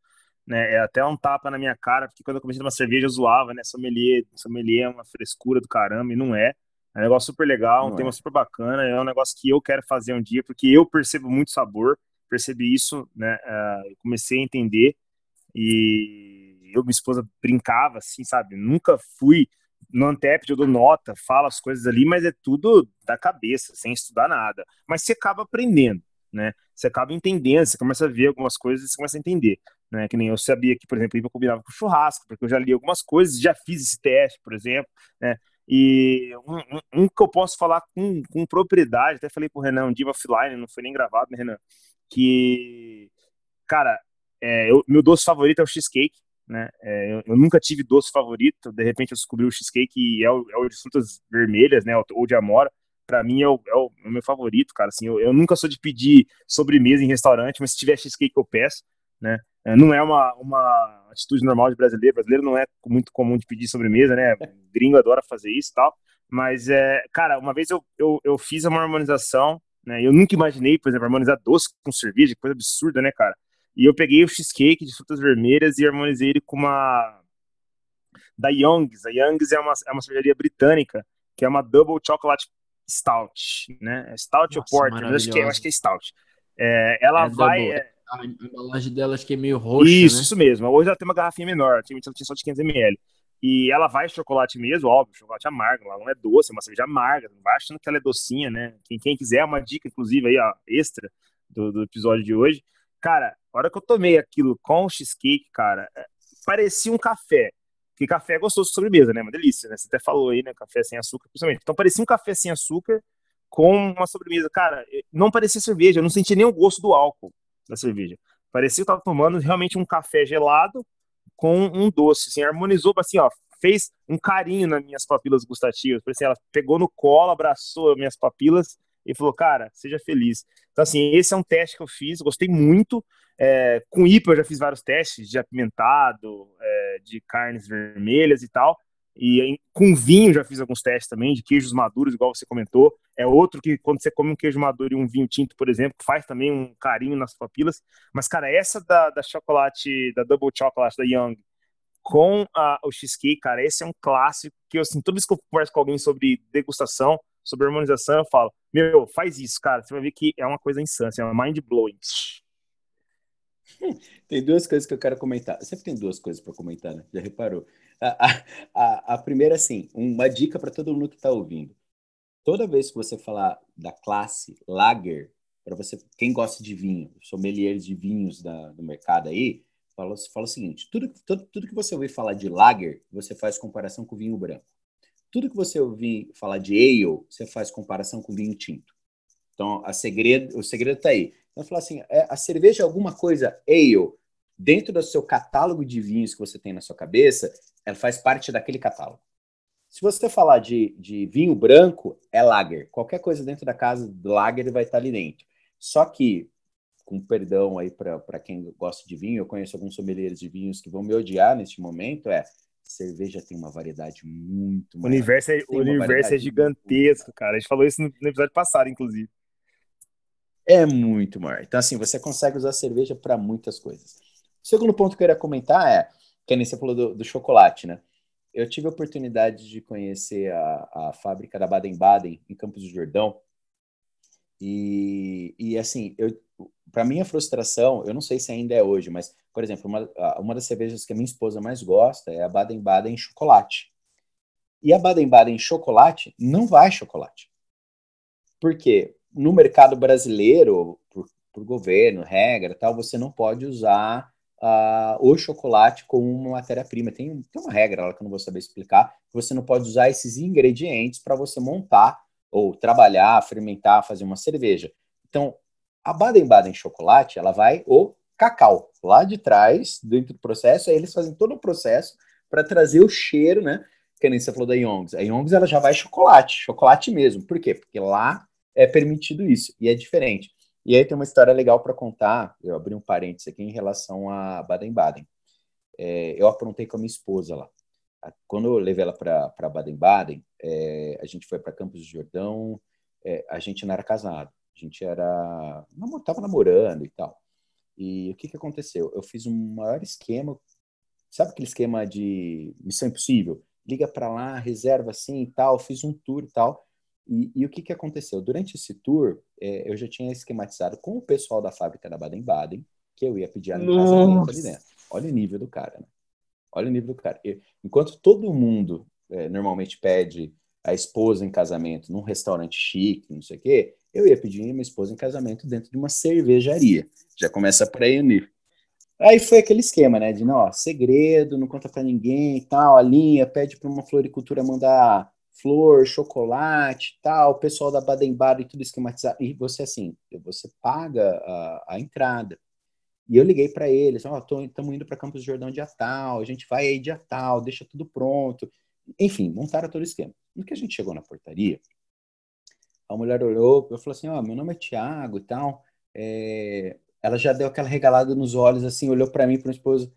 Speaker 1: né, é até um tapa na minha cara, porque quando eu comecei uma cerveja eu zoava, né, sommelier, sommelier é uma frescura do caramba, e não é, é um negócio super legal, não um tema é. super bacana, é um negócio que eu quero fazer um dia, porque eu percebo muito sabor, percebi isso, né, uh, comecei a entender, e eu, minha esposa, brincava, assim, sabe, nunca fui no Antep eu dou nota, falo as coisas ali, mas é tudo da cabeça, sem estudar nada. Mas você acaba aprendendo, né? Você acaba entendendo, você começa a ver algumas coisas e você começa a entender. Né? Que nem eu sabia que, por exemplo, eu combinava com churrasco, porque eu já li algumas coisas, já fiz esse teste, por exemplo, né? E um, um, que eu posso falar com, com propriedade, até falei pro Renan um dia offline, não foi nem gravado, né, Renan? Que, cara, é, eu, meu doce favorito é o cheesecake, né? É, eu, eu, nunca tive doce favorito, de repente eu descobri o cheesecake e é o, é o de frutas vermelhas, né? Ou de amora. Para mim é o, é, o, é o, meu favorito, cara. Assim, eu, eu, nunca sou de pedir sobremesa em restaurante, mas se tiver cheesecake eu peço, né? É, não é uma, uma atitude normal de brasileiro. Brasileiro não é muito comum de pedir sobremesa, né? Gringo adora fazer isso e tal. Mas, é, cara, uma vez eu, eu, eu fiz uma harmonização, né? Eu nunca imaginei, por exemplo, harmonizar doce com cerveja, coisa absurda, né, cara? E eu peguei o cheesecake de frutas vermelhas e harmonizei ele com uma da Young's. A Young's é uma, é uma cervejaria britânica, que é uma Double Chocolate Stout, né? É stout Nossa, ou Porter, acho que, é, acho que é Stout. É, ela é vai... É...
Speaker 2: A embalagem dela acho que é meio roxa,
Speaker 1: Isso,
Speaker 2: né?
Speaker 1: isso mesmo. Hoje ela tem uma garrafinha menor, ela tinha só de 500ml. E ela vai chocolate mesmo, óbvio, chocolate amargo, ela não é doce, é uma cerveja amarga, não vai achando que ela é docinha, né? Quem, quem quiser, é uma dica, inclusive, aí, ó, extra do, do episódio de hoje. Cara, a hora que eu tomei aquilo com cheesecake, cara, é, parecia um café. Porque café é gostoso de sobremesa, né? Uma delícia, né? Você até falou aí, né? Café sem açúcar, principalmente. Então parecia um café sem açúcar com uma sobremesa. Cara, não parecia cerveja, eu não sentia nem o gosto do álcool da cerveja. Parecia que eu tava tomando realmente um café gelado com um doce, assim, harmonizou, assim, ó, fez um carinho nas minhas papilas gustativas. Assim, ela pegou no colo, abraçou as minhas papilas e falou, cara, seja feliz. Então, assim, esse é um teste que eu fiz, gostei muito. É, com IPA eu já fiz vários testes de apimentado, é, de carnes vermelhas e tal. E com vinho já fiz alguns testes também, de queijos maduros, igual você comentou. É outro que, quando você come um queijo maduro e um vinho tinto, por exemplo, faz também um carinho nas papilas. Mas, cara, essa da, da chocolate, da Double Chocolate da Young, com a, o cheesecake, cara, esse é um clássico que, assim, toda vez que eu converso com alguém sobre degustação, sobre harmonização, eu falo, meu, faz isso, cara, você vai ver que é uma coisa insana, é uma mind-blowing. [LAUGHS]
Speaker 3: Tem duas coisas que eu quero comentar. Sempre tem duas coisas para comentar, né? Já reparou? A, a, a, primeira, assim, uma dica para todo mundo que está ouvindo. Toda vez que você falar da classe Lager, para você, quem gosta de vinho, sommeliers de vinhos da, do mercado aí, fala, fala o seguinte: tudo, tudo, tudo que você ouvir falar de Lager, você faz comparação com vinho branco. Tudo que você ouvir falar de ale, você faz comparação com vinho tinto. Então, a segredo, o segredo está aí. Então, falar assim, é, a cerveja é alguma coisa ale, dentro do seu catálogo de vinhos que você tem na sua cabeça, ela faz parte daquele catálogo. Se você falar de, de vinho branco, é lager. Qualquer coisa dentro da casa do lager vai estar ali dentro. Só que, com perdão aí para quem gosta de vinho, eu conheço alguns sommeliers de vinhos que vão me odiar neste momento, é cerveja tem uma variedade muito
Speaker 1: maior. O universo é, o universo é gigantesco, muito... cara. A gente falou isso no, no, episódio passado, inclusive.
Speaker 3: É muito maior. Então, assim, você consegue usar cerveja para muitas coisas. O segundo ponto que eu queria comentar é, nem você falou do, do chocolate, né? Eu tive a oportunidade de conhecer a, a fábrica da Baden-Baden, em Campos do Jordão. E, e assim, para minha frustração, eu não sei se ainda é hoje, mas, por exemplo, uma, uma das cervejas que a minha esposa mais gosta é a Baden-Baden chocolate. E a Baden-Baden chocolate não vai chocolate. Por quê? No mercado brasileiro, por, por governo, regra tal, você não pode usar uh, o chocolate como uma matéria-prima. Tem, tem uma regra lá que eu não vou saber explicar, você não pode usar esses ingredientes para você montar ou trabalhar, fermentar, fazer uma cerveja. Então, a Baden-Baden chocolate, ela vai o cacau lá de trás, dentro do processo, aí eles fazem todo o processo para trazer o cheiro, né? Que nem você falou da Young's. A Young's ela já vai chocolate, chocolate mesmo. Por quê? Porque lá é permitido isso e é diferente. E aí tem uma história legal para contar. Eu abri um parênteses aqui em relação a Baden-Baden. É, eu aprontei com a minha esposa lá. Quando eu levei ela para Baden-Baden, é, a gente foi para Campos do Jordão. É, a gente não era casado, a gente era. Tava namorando e tal. E o que, que aconteceu? Eu fiz um maior esquema. Sabe aquele esquema de Missão Impossível? Liga para lá, reserva assim e tal. Fiz um tour e tal. E, e, o que, que aconteceu? Durante esse tour, é, eu já tinha esquematizado com o pessoal da fábrica da Baden-Baden que eu ia pedir ali dentro. Olha o nível do cara, né? Olha o nível do cara. Eu, enquanto todo mundo é, normalmente pede a esposa em casamento num restaurante chique, não sei o quê, eu ia pedir minha esposa em casamento dentro de uma cervejaria. Já começa por aí o nível. Aí foi aquele esquema, né? De, não, ó, segredo, não conta para ninguém e tal, a linha pede para uma floricultura mandar flor, chocolate tal, o pessoal da Baden-Baden tudo esquematizado. E você, assim, você paga a, a entrada. E eu liguei para eles, ó, oh, estamos indo para Campos do Jordão dia tal, a gente vai aí dia tal, deixa tudo pronto. Enfim, montaram todo o esquema. No que a gente chegou na portaria, a mulher olhou e falou assim, ó, oh, meu nome é Tiago e tal. É... Ela já deu aquela regalada nos olhos, assim, olhou para mim, para minha esposa.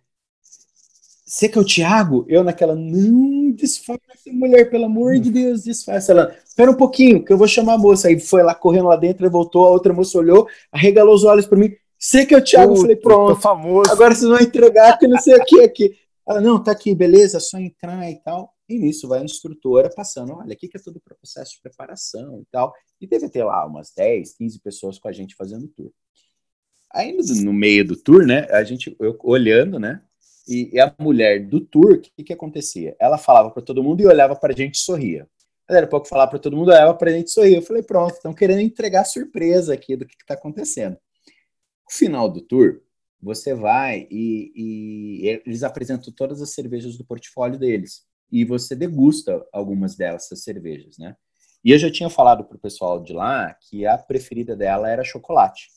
Speaker 3: Você que é o Tiago? Eu naquela, não, disfarça, mulher, pelo amor de Deus, disfarça. Ela, espera um pouquinho, que eu vou chamar a moça. Aí foi lá correndo lá dentro, voltou, a outra moça olhou, arregalou os olhos para mim. Você que é o Thiago? eu falei, pronto.
Speaker 1: famoso.
Speaker 3: Agora vocês vão entregar que não sei o que aqui. Ela, não, tá aqui, beleza, é só entrar e tal. E nisso vai a instrutora passando, olha, aqui que é todo o processo de preparação e tal. E deve ter lá umas 10, 15 pessoas com a gente fazendo tour. Aí no, no meio do tour, né, a gente eu, olhando, né, e, e, a mulher do tour, o que, que acontecia? Ela falava para todo mundo e olhava para a gente e sorria. Era pouco falar para todo mundo, olhava para a gente e sorria. Eu falei, pronto, estão querendo entregar surpresa aqui do que está acontecendo. No final do tour, você vai e, e, eles apresentam todas as cervejas do portfólio deles e você degusta algumas dessas cervejas, né? E eu já tinha falado para o pessoal de lá que a preferida dela era chocolate.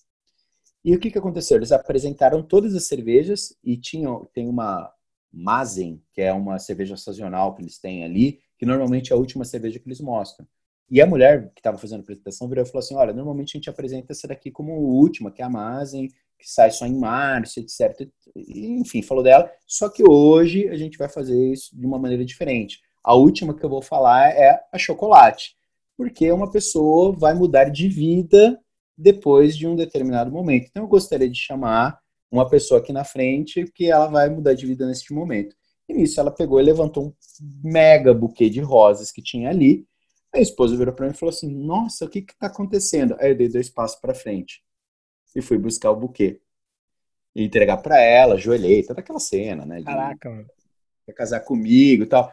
Speaker 3: E o que, que aconteceu? Eles apresentaram todas as cervejas e tinham, tem uma Mazen, que é uma cerveja sazonal que eles têm ali, que normalmente é a última cerveja que eles mostram. E a mulher que estava fazendo a apresentação virou e falou assim: Olha, normalmente a gente apresenta essa daqui como última, que é a Mazen, que sai só em março, etc. enfim, falou dela. Só que hoje a gente vai fazer isso de uma maneira diferente. A última que eu vou falar é a chocolate, porque uma pessoa vai mudar de vida depois de um determinado momento. Então eu gostaria de chamar uma pessoa aqui na frente que ela vai mudar de vida neste momento. E nisso ela pegou e levantou um mega buquê de rosas que tinha ali. A esposa virou para mim e falou assim: Nossa, o que está acontecendo? Aí eu dei dois passos para frente e fui buscar o buquê. E entregar para ela, ajoelhei, toda aquela cena, né? De,
Speaker 1: Caraca, mano.
Speaker 3: Quer casar comigo e tal.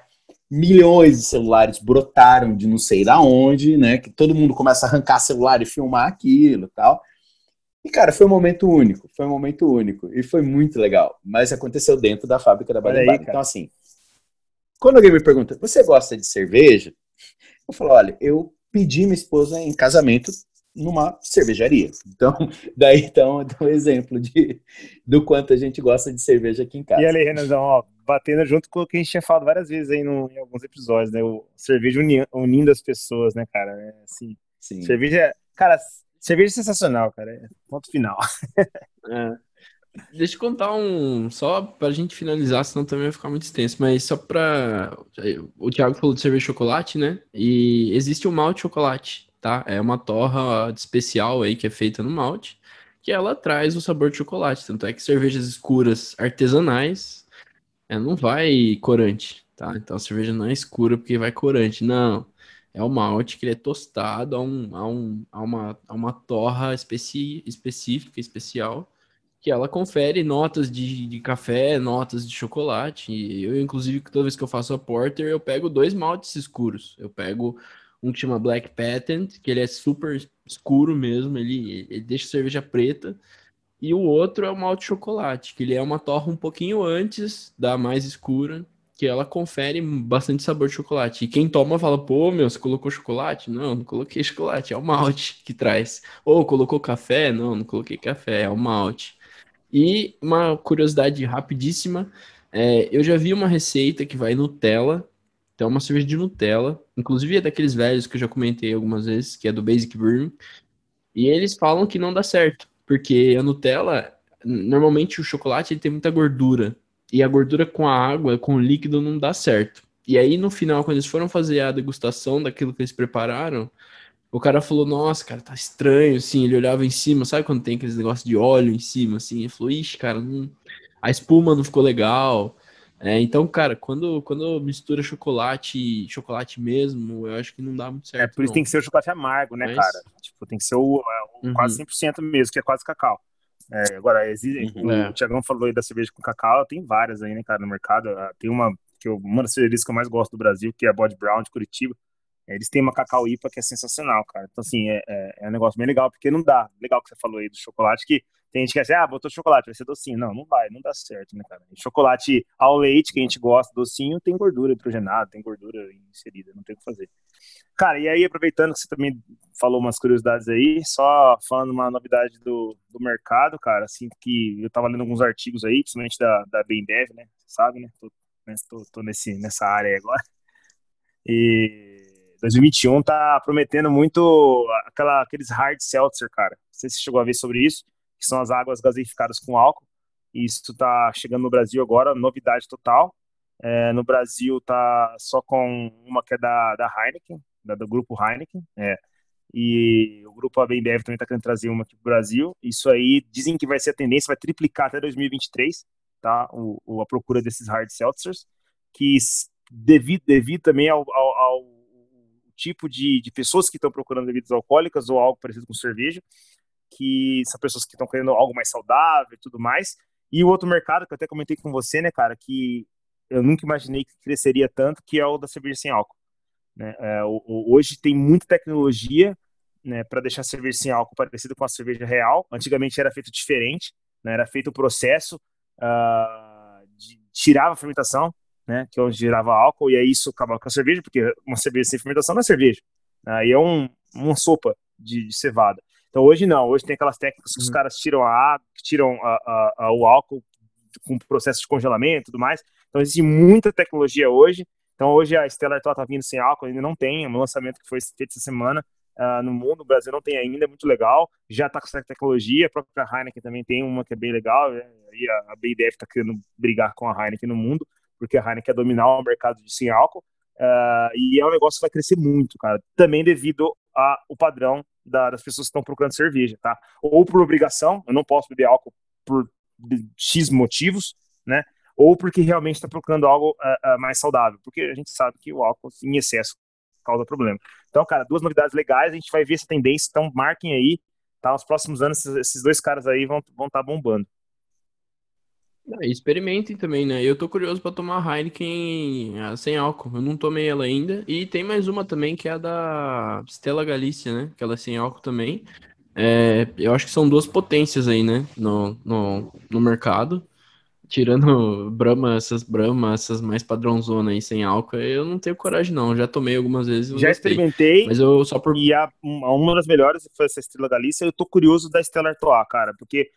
Speaker 3: Milhões de celulares brotaram de não sei da onde, né? Que todo mundo começa a arrancar celular e filmar aquilo tal. E, cara, foi um momento único, foi um momento único. E foi muito legal. Mas aconteceu dentro da fábrica da Badabada. Então, assim, quando alguém me pergunta, você gosta de cerveja? Eu falo, olha, eu pedi minha esposa em casamento numa cervejaria. Então, [LAUGHS] daí então, é um exemplo de, do quanto a gente gosta de cerveja aqui em casa.
Speaker 1: E ali, Renanzão, ó, batendo junto com o que a gente tinha falado várias vezes aí no, em alguns episódios, né? O cerveja uni, unindo as pessoas, né, cara? É, assim, Sim. Cerveja, cara, cerveja é sensacional, cara. É ponto final. [LAUGHS]
Speaker 2: É. Deixa eu contar um. Só pra gente finalizar, senão também vai ficar muito extenso, mas só pra. O Thiago falou de cerveja de chocolate, né? E existe o malte chocolate tá? É uma torra especial aí que é feita no malte, que ela traz o sabor de chocolate. Tanto é que cervejas escuras artesanais é, não vai corante, tá? Então a cerveja não é escura porque vai corante, não. É o malte que ele é tostado a, um, a, um, a, uma, a uma torra especi, específica, especial, que ela confere notas de, de café, notas de chocolate. E eu, inclusive, toda vez que eu faço a porter, eu pego dois maltes escuros. Eu pego um que chama Black Patent, que ele é super escuro mesmo, ele, ele deixa cerveja preta. E o outro é o malte chocolate, que ele é uma torra um pouquinho antes da mais escura, que ela confere bastante sabor de chocolate. E quem toma fala, pô, meu, você colocou chocolate? Não, não coloquei chocolate, é o malte que traz. Ou colocou café? Não, não coloquei café, é o malte. E uma curiosidade rapidíssima, É, eu já vi uma receita que vai Nutella, então uma cerveja de Nutella, inclusive é daqueles velhos que eu já comentei algumas vezes, que é do Basic Brewing, e eles falam que não dá certo, porque a Nutella, normalmente o chocolate ele tem muita gordura, e a gordura com a água, com o líquido, não dá certo. E aí, no final, quando eles foram fazer a degustação daquilo que eles prepararam, o cara falou, nossa, cara, tá estranho, assim, ele olhava em cima, sabe quando tem aqueles negócios de óleo em cima, assim, ele falou, ixi, cara, não... a espuma não ficou legal, é, então, cara, quando, quando mistura chocolate chocolate mesmo, eu acho que não dá muito certo.
Speaker 1: É, por isso
Speaker 2: não.
Speaker 1: tem que ser o chocolate amargo, né, Mas... cara? Tipo, tem que ser o, o uhum. quase 100% mesmo, que é quase cacau. É, agora, existe, uhum. o, é. Tiagão falou aí da cerveja com cacau, tem várias aí, né, cara, no mercado. Ah, tem uma, que eu, uma das cervejas que eu mais gosto do Brasil, que é a Body Brown de Curitiba. Eles têm uma cacau IPA que é sensacional, cara. Então, assim, é, é, é, um negócio bem legal, porque não dá. Legal que você falou aí do chocolate, que tem gente que dizer, ah, botou chocolate, vai ser docinho. Não, não vai, não dá certo, né, cara? Chocolate ao leite, que a gente gosta, docinho, tem gordura hidrogenada, tem gordura inserida, não tem o que fazer. Cara, e aí, aproveitando que você também falou umas curiosidades aí, só falando uma novidade do, do mercado, cara, assim, que eu tava lendo alguns artigos aí, principalmente da, da Bembev, né? Você sabe, né? Tô, né, tô, tô nesse, nessa área aí agora. E 2021 tá prometendo muito aquela, aqueles hard seltzer, cara. Não sei se você chegou a ver sobre isso, que são as águas gaseificadas com álcool. Isso tá chegando no Brasil agora, novidade total. É, no Brasil tá só com uma que é da, da Heineken, da, do grupo Heineken, é. E o grupo ABMBF também tá querendo trazer uma aqui pro Brasil. Isso aí dizem que vai ser a tendência, vai triplicar até 2023, tá? O, o a procura desses hard seltzers, que devido, devido também ao, ao, ao tipo de, de pessoas que estão procurando bebidas alcoólicas ou algo parecido com cerveja, que são pessoas que estão querendo algo mais saudável e tudo mais. E o outro mercado que eu até comentei com você, né, cara, que eu nunca imaginei que cresceria tanto, que é o da cerveja sem álcool. Né? É, hoje tem muita tecnologia né, para deixar a cerveja sem álcool parecida com a cerveja real. Antigamente era feito diferente, né, era feito o processo uh, de tirava a fermentação, né, que é onde girava álcool, e aí isso acabava com a cerveja, porque uma cerveja sem fermentação não é cerveja. Aí é um, uma sopa de, de, cevada. Então hoje não, hoje tem aquelas técnicas que os uhum. caras tiram a água, tiram a, a, a, o álcool com processo de congelamento e tudo mais. Então existe muita tecnologia hoje. Então hoje a Stellar está vindo sem álcool, ainda não tem, é um lançamento que foi feito essa semana uh, no mundo, o Brasil não tem ainda, é muito legal. Já está com essa tecnologia, a própria Heineken também tem uma que é bem legal, né? e a, a BIDF está querendo brigar com a Heineken no mundo porque a Heineken quer dominar o mercado de sem álcool, uh, e é um negócio que vai crescer muito, cara, também devido ao padrão da, das pessoas que estão procurando cerveja, tá? Ou por obrigação, eu não posso beber álcool por X motivos, né? Ou porque realmente está procurando algo uh, uh, mais saudável, porque a gente sabe que o álcool em excesso causa problema. Então, cara, duas novidades legais, a gente vai ver essa tendência, então marquem aí, tá? Nos próximos anos, esses, dois caras aí vão estar vão tá bombando.
Speaker 2: É, experimentem também, né? Eu tô curioso para tomar Heineken ah, sem álcool. Eu não tomei ela ainda. E tem mais uma também que é a da Stella Galícia, né? Que ela é sem álcool também. É, eu acho que são duas potências aí, né? No, no, no mercado. Tirando [LAUGHS] Brahma, essas Brahma, essas mais padrãozona aí sem álcool, eu não tenho coragem, não. Já tomei algumas vezes.
Speaker 1: Já gostei. experimentei.
Speaker 2: Mas eu só por.
Speaker 1: E a, uma das melhores foi essa Estrela Galícia. Eu tô curioso da Stella Artois, cara, porque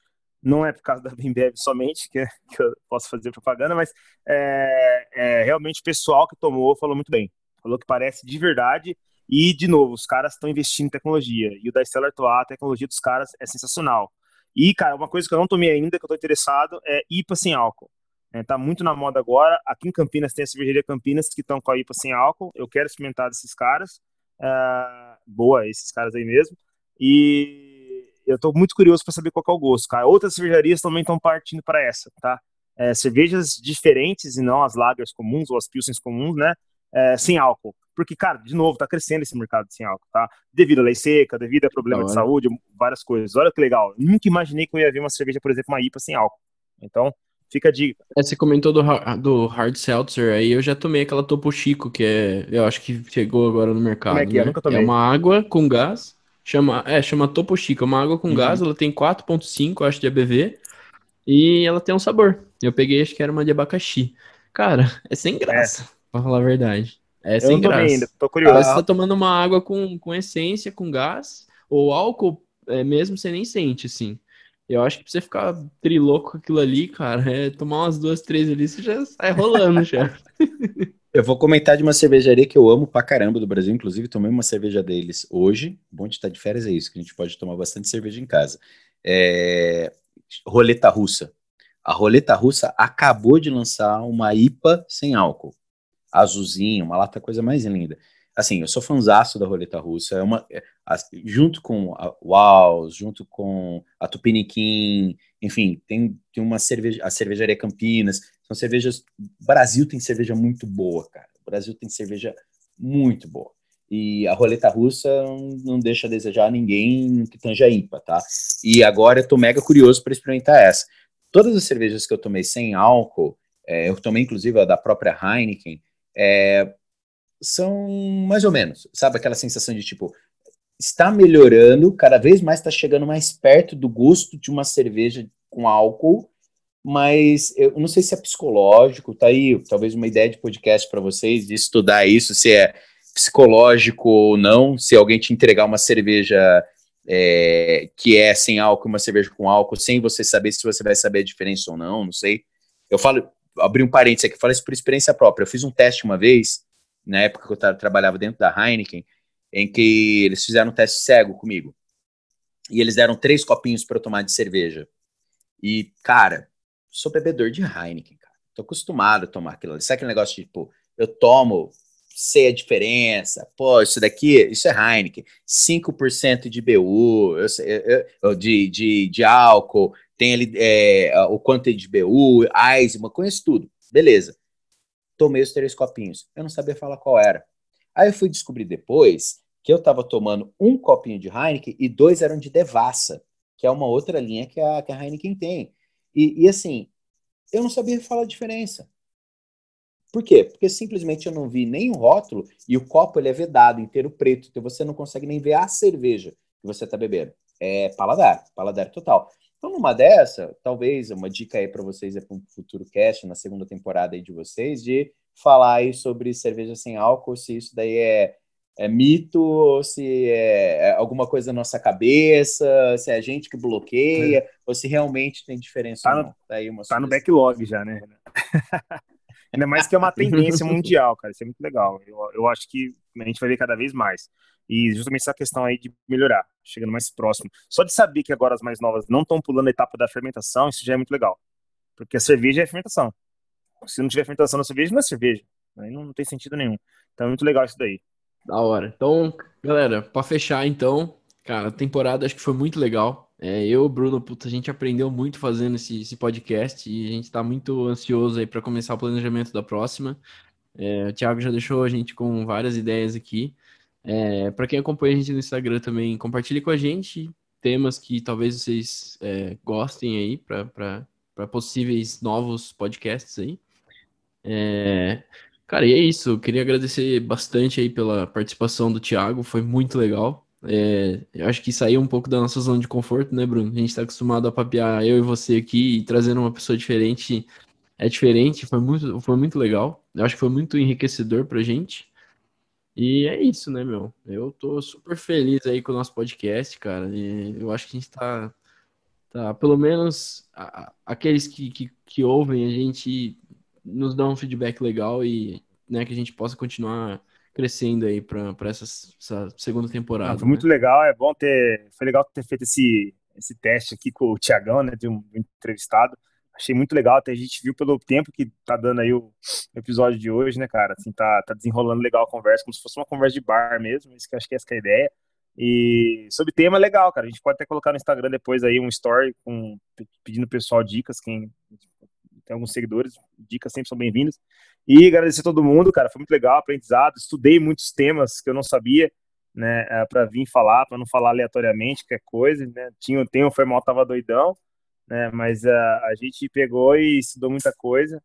Speaker 1: não é por causa da Bembev somente que, [LAUGHS] que, eu posso fazer propaganda, mas é, é, realmente o pessoal que tomou falou muito bem. Falou que parece de verdade. E, de novo, os caras estão investindo em tecnologia. E o da Stellar Artois, a tecnologia dos caras é sensacional. E, cara, uma coisa que eu não tomei ainda, que eu tô interessado, é IPA sem álcool. É, tá muito na moda agora. Aqui em Campinas tem a cervejaria Campinas que estão com a IPA sem álcool. Eu quero experimentar desses caras. Uh, boa, esses caras aí mesmo. E eu estou muito curioso para saber qual é o gosto, cara. Outras cervejarias também estão partindo para essa, tá? É, cervejas diferentes e não as lagers comuns ou as pilsens comuns, né? É, sem álcool. Porque, cara, de novo, tá crescendo esse mercado sem álcool, tá? Devido à lei seca, devido a problema de saúde, várias coisas. Olha que legal. Eu nunca imaginei que eu ia ver uma cerveja, por exemplo, uma IPA sem álcool. Então, fica a dica.
Speaker 2: É, você comentou do, do Hard Seltzer, aí eu já tomei aquela Topo Chico, que é, eu acho que chegou agora no mercado. Como é que é? Né? Nunca tomei. É uma água com gás Chama, é, chama Topo Chico, é uma água com uhum. gás, ela tem 4.5, acho, de ABV, e ela tem um sabor. Eu peguei, acho que era uma de abacaxi. Cara, é sem graça, é. pra falar a verdade. É eu sem graça.
Speaker 1: Tô curioso.
Speaker 2: Que você tá tomando uma água com, com essência, com gás, ou álcool é, mesmo, você nem sente, assim. Eu acho que pra você ficar triloco com aquilo ali, cara, é tomar umas duas, três ali, você já sai rolando [LAUGHS] já.
Speaker 3: Eu vou comentar de uma cervejaria que eu amo pra caramba do Brasil, inclusive tomei uma cerveja deles hoje. Bom de estar de férias é isso, que a gente pode tomar bastante cerveja em casa. É... Roleta Russa. A Roleta Russa acabou de lançar uma IPA sem álcool. Azulzinho, uma lata coisa mais linda. Assim, eu sou fãzaço da Roleta Russa, é uma, é, junto com a Uau, junto com a Tupiniquim, enfim, tem, tem uma cerveja, a cervejaria Campinas, são cervejas. O Brasil tem cerveja muito boa, cara. O Brasil tem cerveja muito boa. E a roleta russa não deixa a desejar ninguém que tanja IPA, tá? E agora eu tô mega curioso para experimentar essa. Todas as cervejas que eu tomei sem álcool, é, eu tomei inclusive a da própria Heineken, é, são mais ou menos, sabe? Aquela sensação de tipo, está melhorando, cada vez mais está chegando mais perto do gosto de uma cerveja com álcool, mas eu não sei se é psicológico, tá aí talvez uma ideia de podcast para vocês, de estudar isso, se é psicológico ou não, se alguém te entregar uma cerveja é, que é sem álcool, uma cerveja com álcool, sem você saber se você vai saber a diferença ou não, não sei. Eu falo, abri um parênteses aqui, falo isso por experiência própria. Eu fiz um teste uma vez, na época que eu trabalhava dentro da Heineken, em que eles fizeram um teste cego comigo. E eles deram três copinhos para eu tomar de cerveja. E, cara, sou bebedor de Heineken, cara. Tô acostumado a tomar aquilo ali. Sabe aquele negócio de, tipo, eu tomo, sei a diferença. Pô, isso daqui, isso é Heineken. 5% de BU, eu, eu, eu, de, de, de álcool, tem ali é, o quanto de BU, Eisman, conheço tudo. Beleza. Tomei os três copinhos. Eu não sabia falar qual era. Aí eu fui descobrir depois que eu tava tomando um copinho de Heineken e dois eram de Devassa, que é uma outra linha que a, que a Heineken tem. E, e assim, eu não sabia falar a diferença. Por quê? Porque simplesmente eu não vi nem o rótulo e o copo ele é vedado, inteiro preto, então você não consegue nem ver a cerveja que você está bebendo. É paladar, paladar total. Então, numa dessa, talvez uma dica aí para vocês é para um futuro cast na segunda temporada aí de vocês, de falar aí sobre cerveja sem álcool, se isso daí é é mito, ou se é, é alguma coisa na nossa cabeça, se é a gente que bloqueia, é. ou se realmente tem diferença.
Speaker 1: Tá no, tá, tá no backlog já, né? [LAUGHS] Ainda mais que é uma tendência [LAUGHS] mundial, cara. Isso é muito legal. Eu, eu acho que a gente vai ver cada vez mais. E justamente essa questão aí de melhorar, chegando mais próximo. Só de saber que agora as mais novas não estão pulando a etapa da fermentação, isso já é muito legal. Porque a cerveja é fermentação. Se não tiver fermentação na cerveja, não é cerveja. Aí não, não tem sentido nenhum. Então é muito legal isso daí.
Speaker 2: Da hora. Então, galera, para fechar então, cara, a temporada acho que foi muito legal. É, eu, Bruno, puta, a gente aprendeu muito fazendo esse, esse podcast e a gente tá muito ansioso aí para começar o planejamento da próxima. É, o Thiago já deixou a gente com várias ideias aqui. É, para quem acompanha a gente no Instagram também, compartilhe com a gente temas que talvez vocês é, gostem aí para possíveis novos podcasts aí. É, Cara, e é isso. Eu queria agradecer bastante aí pela participação do Thiago, foi muito legal. É, eu acho que saiu um pouco da nossa zona de conforto, né, Bruno? A gente está acostumado a papear eu e você aqui e trazendo uma pessoa diferente é diferente, foi muito, foi muito legal. Eu acho que foi muito enriquecedor pra gente. E é isso, né, meu? Eu tô super feliz aí com o nosso podcast, cara. E eu acho que a gente tá, tá pelo menos a, aqueles que, que, que ouvem a gente nos dá um feedback legal e né, que a gente possa continuar crescendo aí para essa, essa, segunda temporada.
Speaker 1: Não, foi muito né? legal, é bom ter. Foi legal ter feito esse, esse teste aqui com o Tiagão, né? De um entrevistado. Achei muito legal, até a gente viu pelo tempo que tá dando aí o episódio de hoje, né, cara? Assim, tá, tá desenrolando legal a conversa, como se fosse uma conversa de bar mesmo. Isso que acho que essa que é a ideia. E sobre tema legal, cara. A gente pode até colocar no Instagram depois aí um story com, pedindo pessoal dicas, quem tem alguns seguidores, dicas sempre são bem-vindas. E agradecer a todo mundo, cara, foi muito legal, aprendizado, estudei muitos temas que eu não sabia, né, é, para vir falar, para não falar aleatoriamente qualquer coisa, né, tinha, tem o foi mal, tava doidão, né, mas uh, a gente pegou e estudou muita coisa,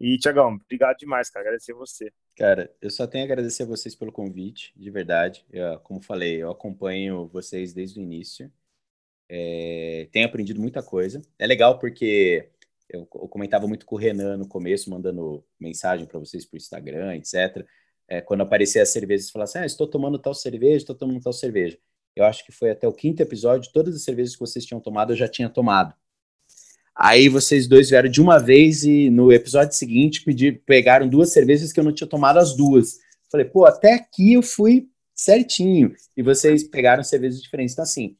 Speaker 1: e, Tiagão, obrigado demais, cara. Agradecer você.
Speaker 3: Cara, eu só tenho a agradecer a vocês pelo convite, de verdade. Eu, como falei, eu acompanho vocês desde o início. É, tenho aprendido muita coisa. É legal porque eu, comentava muito com o Renan no começo, mandando mensagem para vocês por Instagram, etc. É, quando aparecia as cervejas, falava assim: ah, estou tomando tal cerveja, estou tomando tal cerveja. Eu acho que foi até o quinto episódio, todas as cervejas que vocês tinham tomado eu já tinha tomado. Aí vocês dois vieram de uma vez e no episódio seguinte pedir, pegaram duas cervejas que eu não tinha tomado as duas. Falei, pô, até aqui eu fui certinho. E vocês pegaram cervejas diferentes. Então, assim,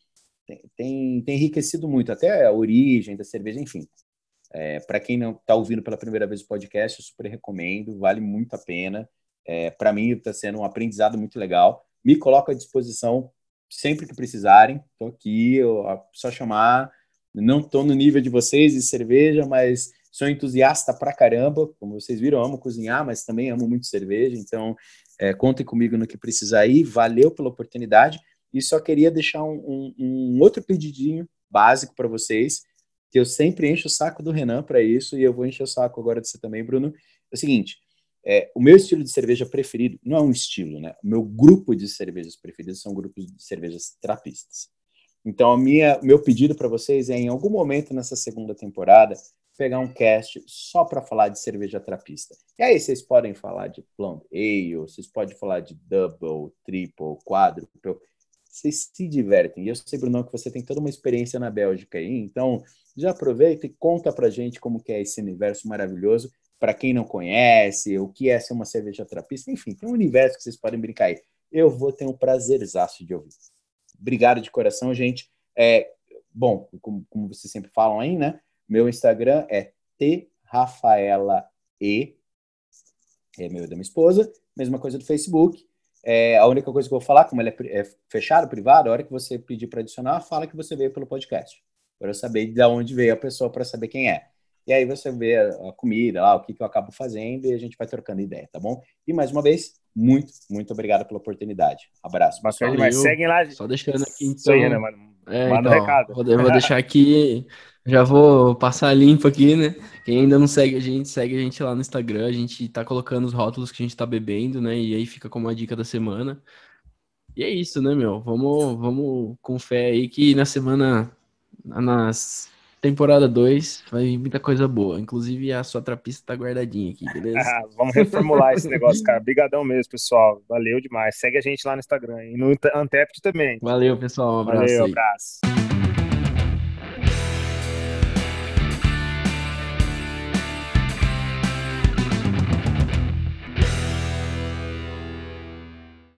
Speaker 3: tem, tem enriquecido muito, até a origem da cerveja, enfim. É, para quem não está ouvindo pela primeira vez o podcast, eu super recomendo, vale muito a pena. É, para mim está sendo um aprendizado muito legal. Me coloco à disposição sempre que precisarem. Estou aqui, eu, só chamar. Não estou no nível de vocês de cerveja, mas sou entusiasta pra caramba. Como vocês viram, amo cozinhar, mas também amo muito cerveja. Então, é, contem comigo no que precisar aí. Valeu pela oportunidade. E só queria deixar um, um, um outro pedidinho básico para vocês, que eu sempre encho o saco do Renan para isso, e eu vou encher o saco agora de você também, Bruno. É o seguinte: é, o meu estilo de cerveja preferido não é um estilo, né? O meu grupo de cervejas preferidos são grupos de cervejas trapistas. Então, a minha, meu pedido para vocês é, em algum momento nessa segunda temporada, pegar um cast só para falar de cerveja trapista. E aí vocês podem falar de Plum Ale, vocês podem falar de Double, Triple, Quadruple. Vocês se divertem. E eu sei, Bruno, que você tem toda uma experiência na Bélgica aí, então já aproveita e conta pra gente como que é esse universo maravilhoso. Para quem não conhece, o que é ser uma cerveja trapista, enfim, tem um universo que vocês podem brincar aí. Eu vou ter um prazerzaço de ouvir. Obrigado de coração, gente. É, bom, como, como vocês sempre falam aí, né? Meu Instagram é trafaelae, é meu da minha esposa, mesma coisa do Facebook. É, a única coisa que eu vou falar, como ele é, é fechado, privado, a hora que você pedir para adicionar, fala que você veio pelo podcast. Para eu saber de onde veio a pessoa, para saber quem é. E aí você vê a, comida lá, o que, que eu acabo fazendo e a gente vai trocando ideia, tá bom? E mais uma vez, muito, muito obrigado pela oportunidade. Abraço.
Speaker 1: Bacana demais. Seguem lá.
Speaker 2: Só deixando aqui então.
Speaker 1: Aí, né, mano? É, Manda então, um recado.
Speaker 2: Vou, vou deixar aqui já vou passar limpo aqui, né? Quem ainda não segue a gente, segue a gente lá no Instagram. A gente tá colocando os rótulos que a gente tá bebendo, né? E aí fica como a dica da semana. E é isso, né, meu? Vamos, vamos com fé aí que na semana, nas temporada 2, vai vir muita coisa boa. Inclusive a sua trapista tá guardadinha aqui, beleza? [LAUGHS]
Speaker 1: vamos reformular esse negócio, cara. Obrigadão mesmo, pessoal. Valeu demais. Segue a gente lá no Instagram e no Antept também.
Speaker 2: Valeu, pessoal. Um abraço.
Speaker 1: Valeu,
Speaker 2: aí.
Speaker 1: abraço.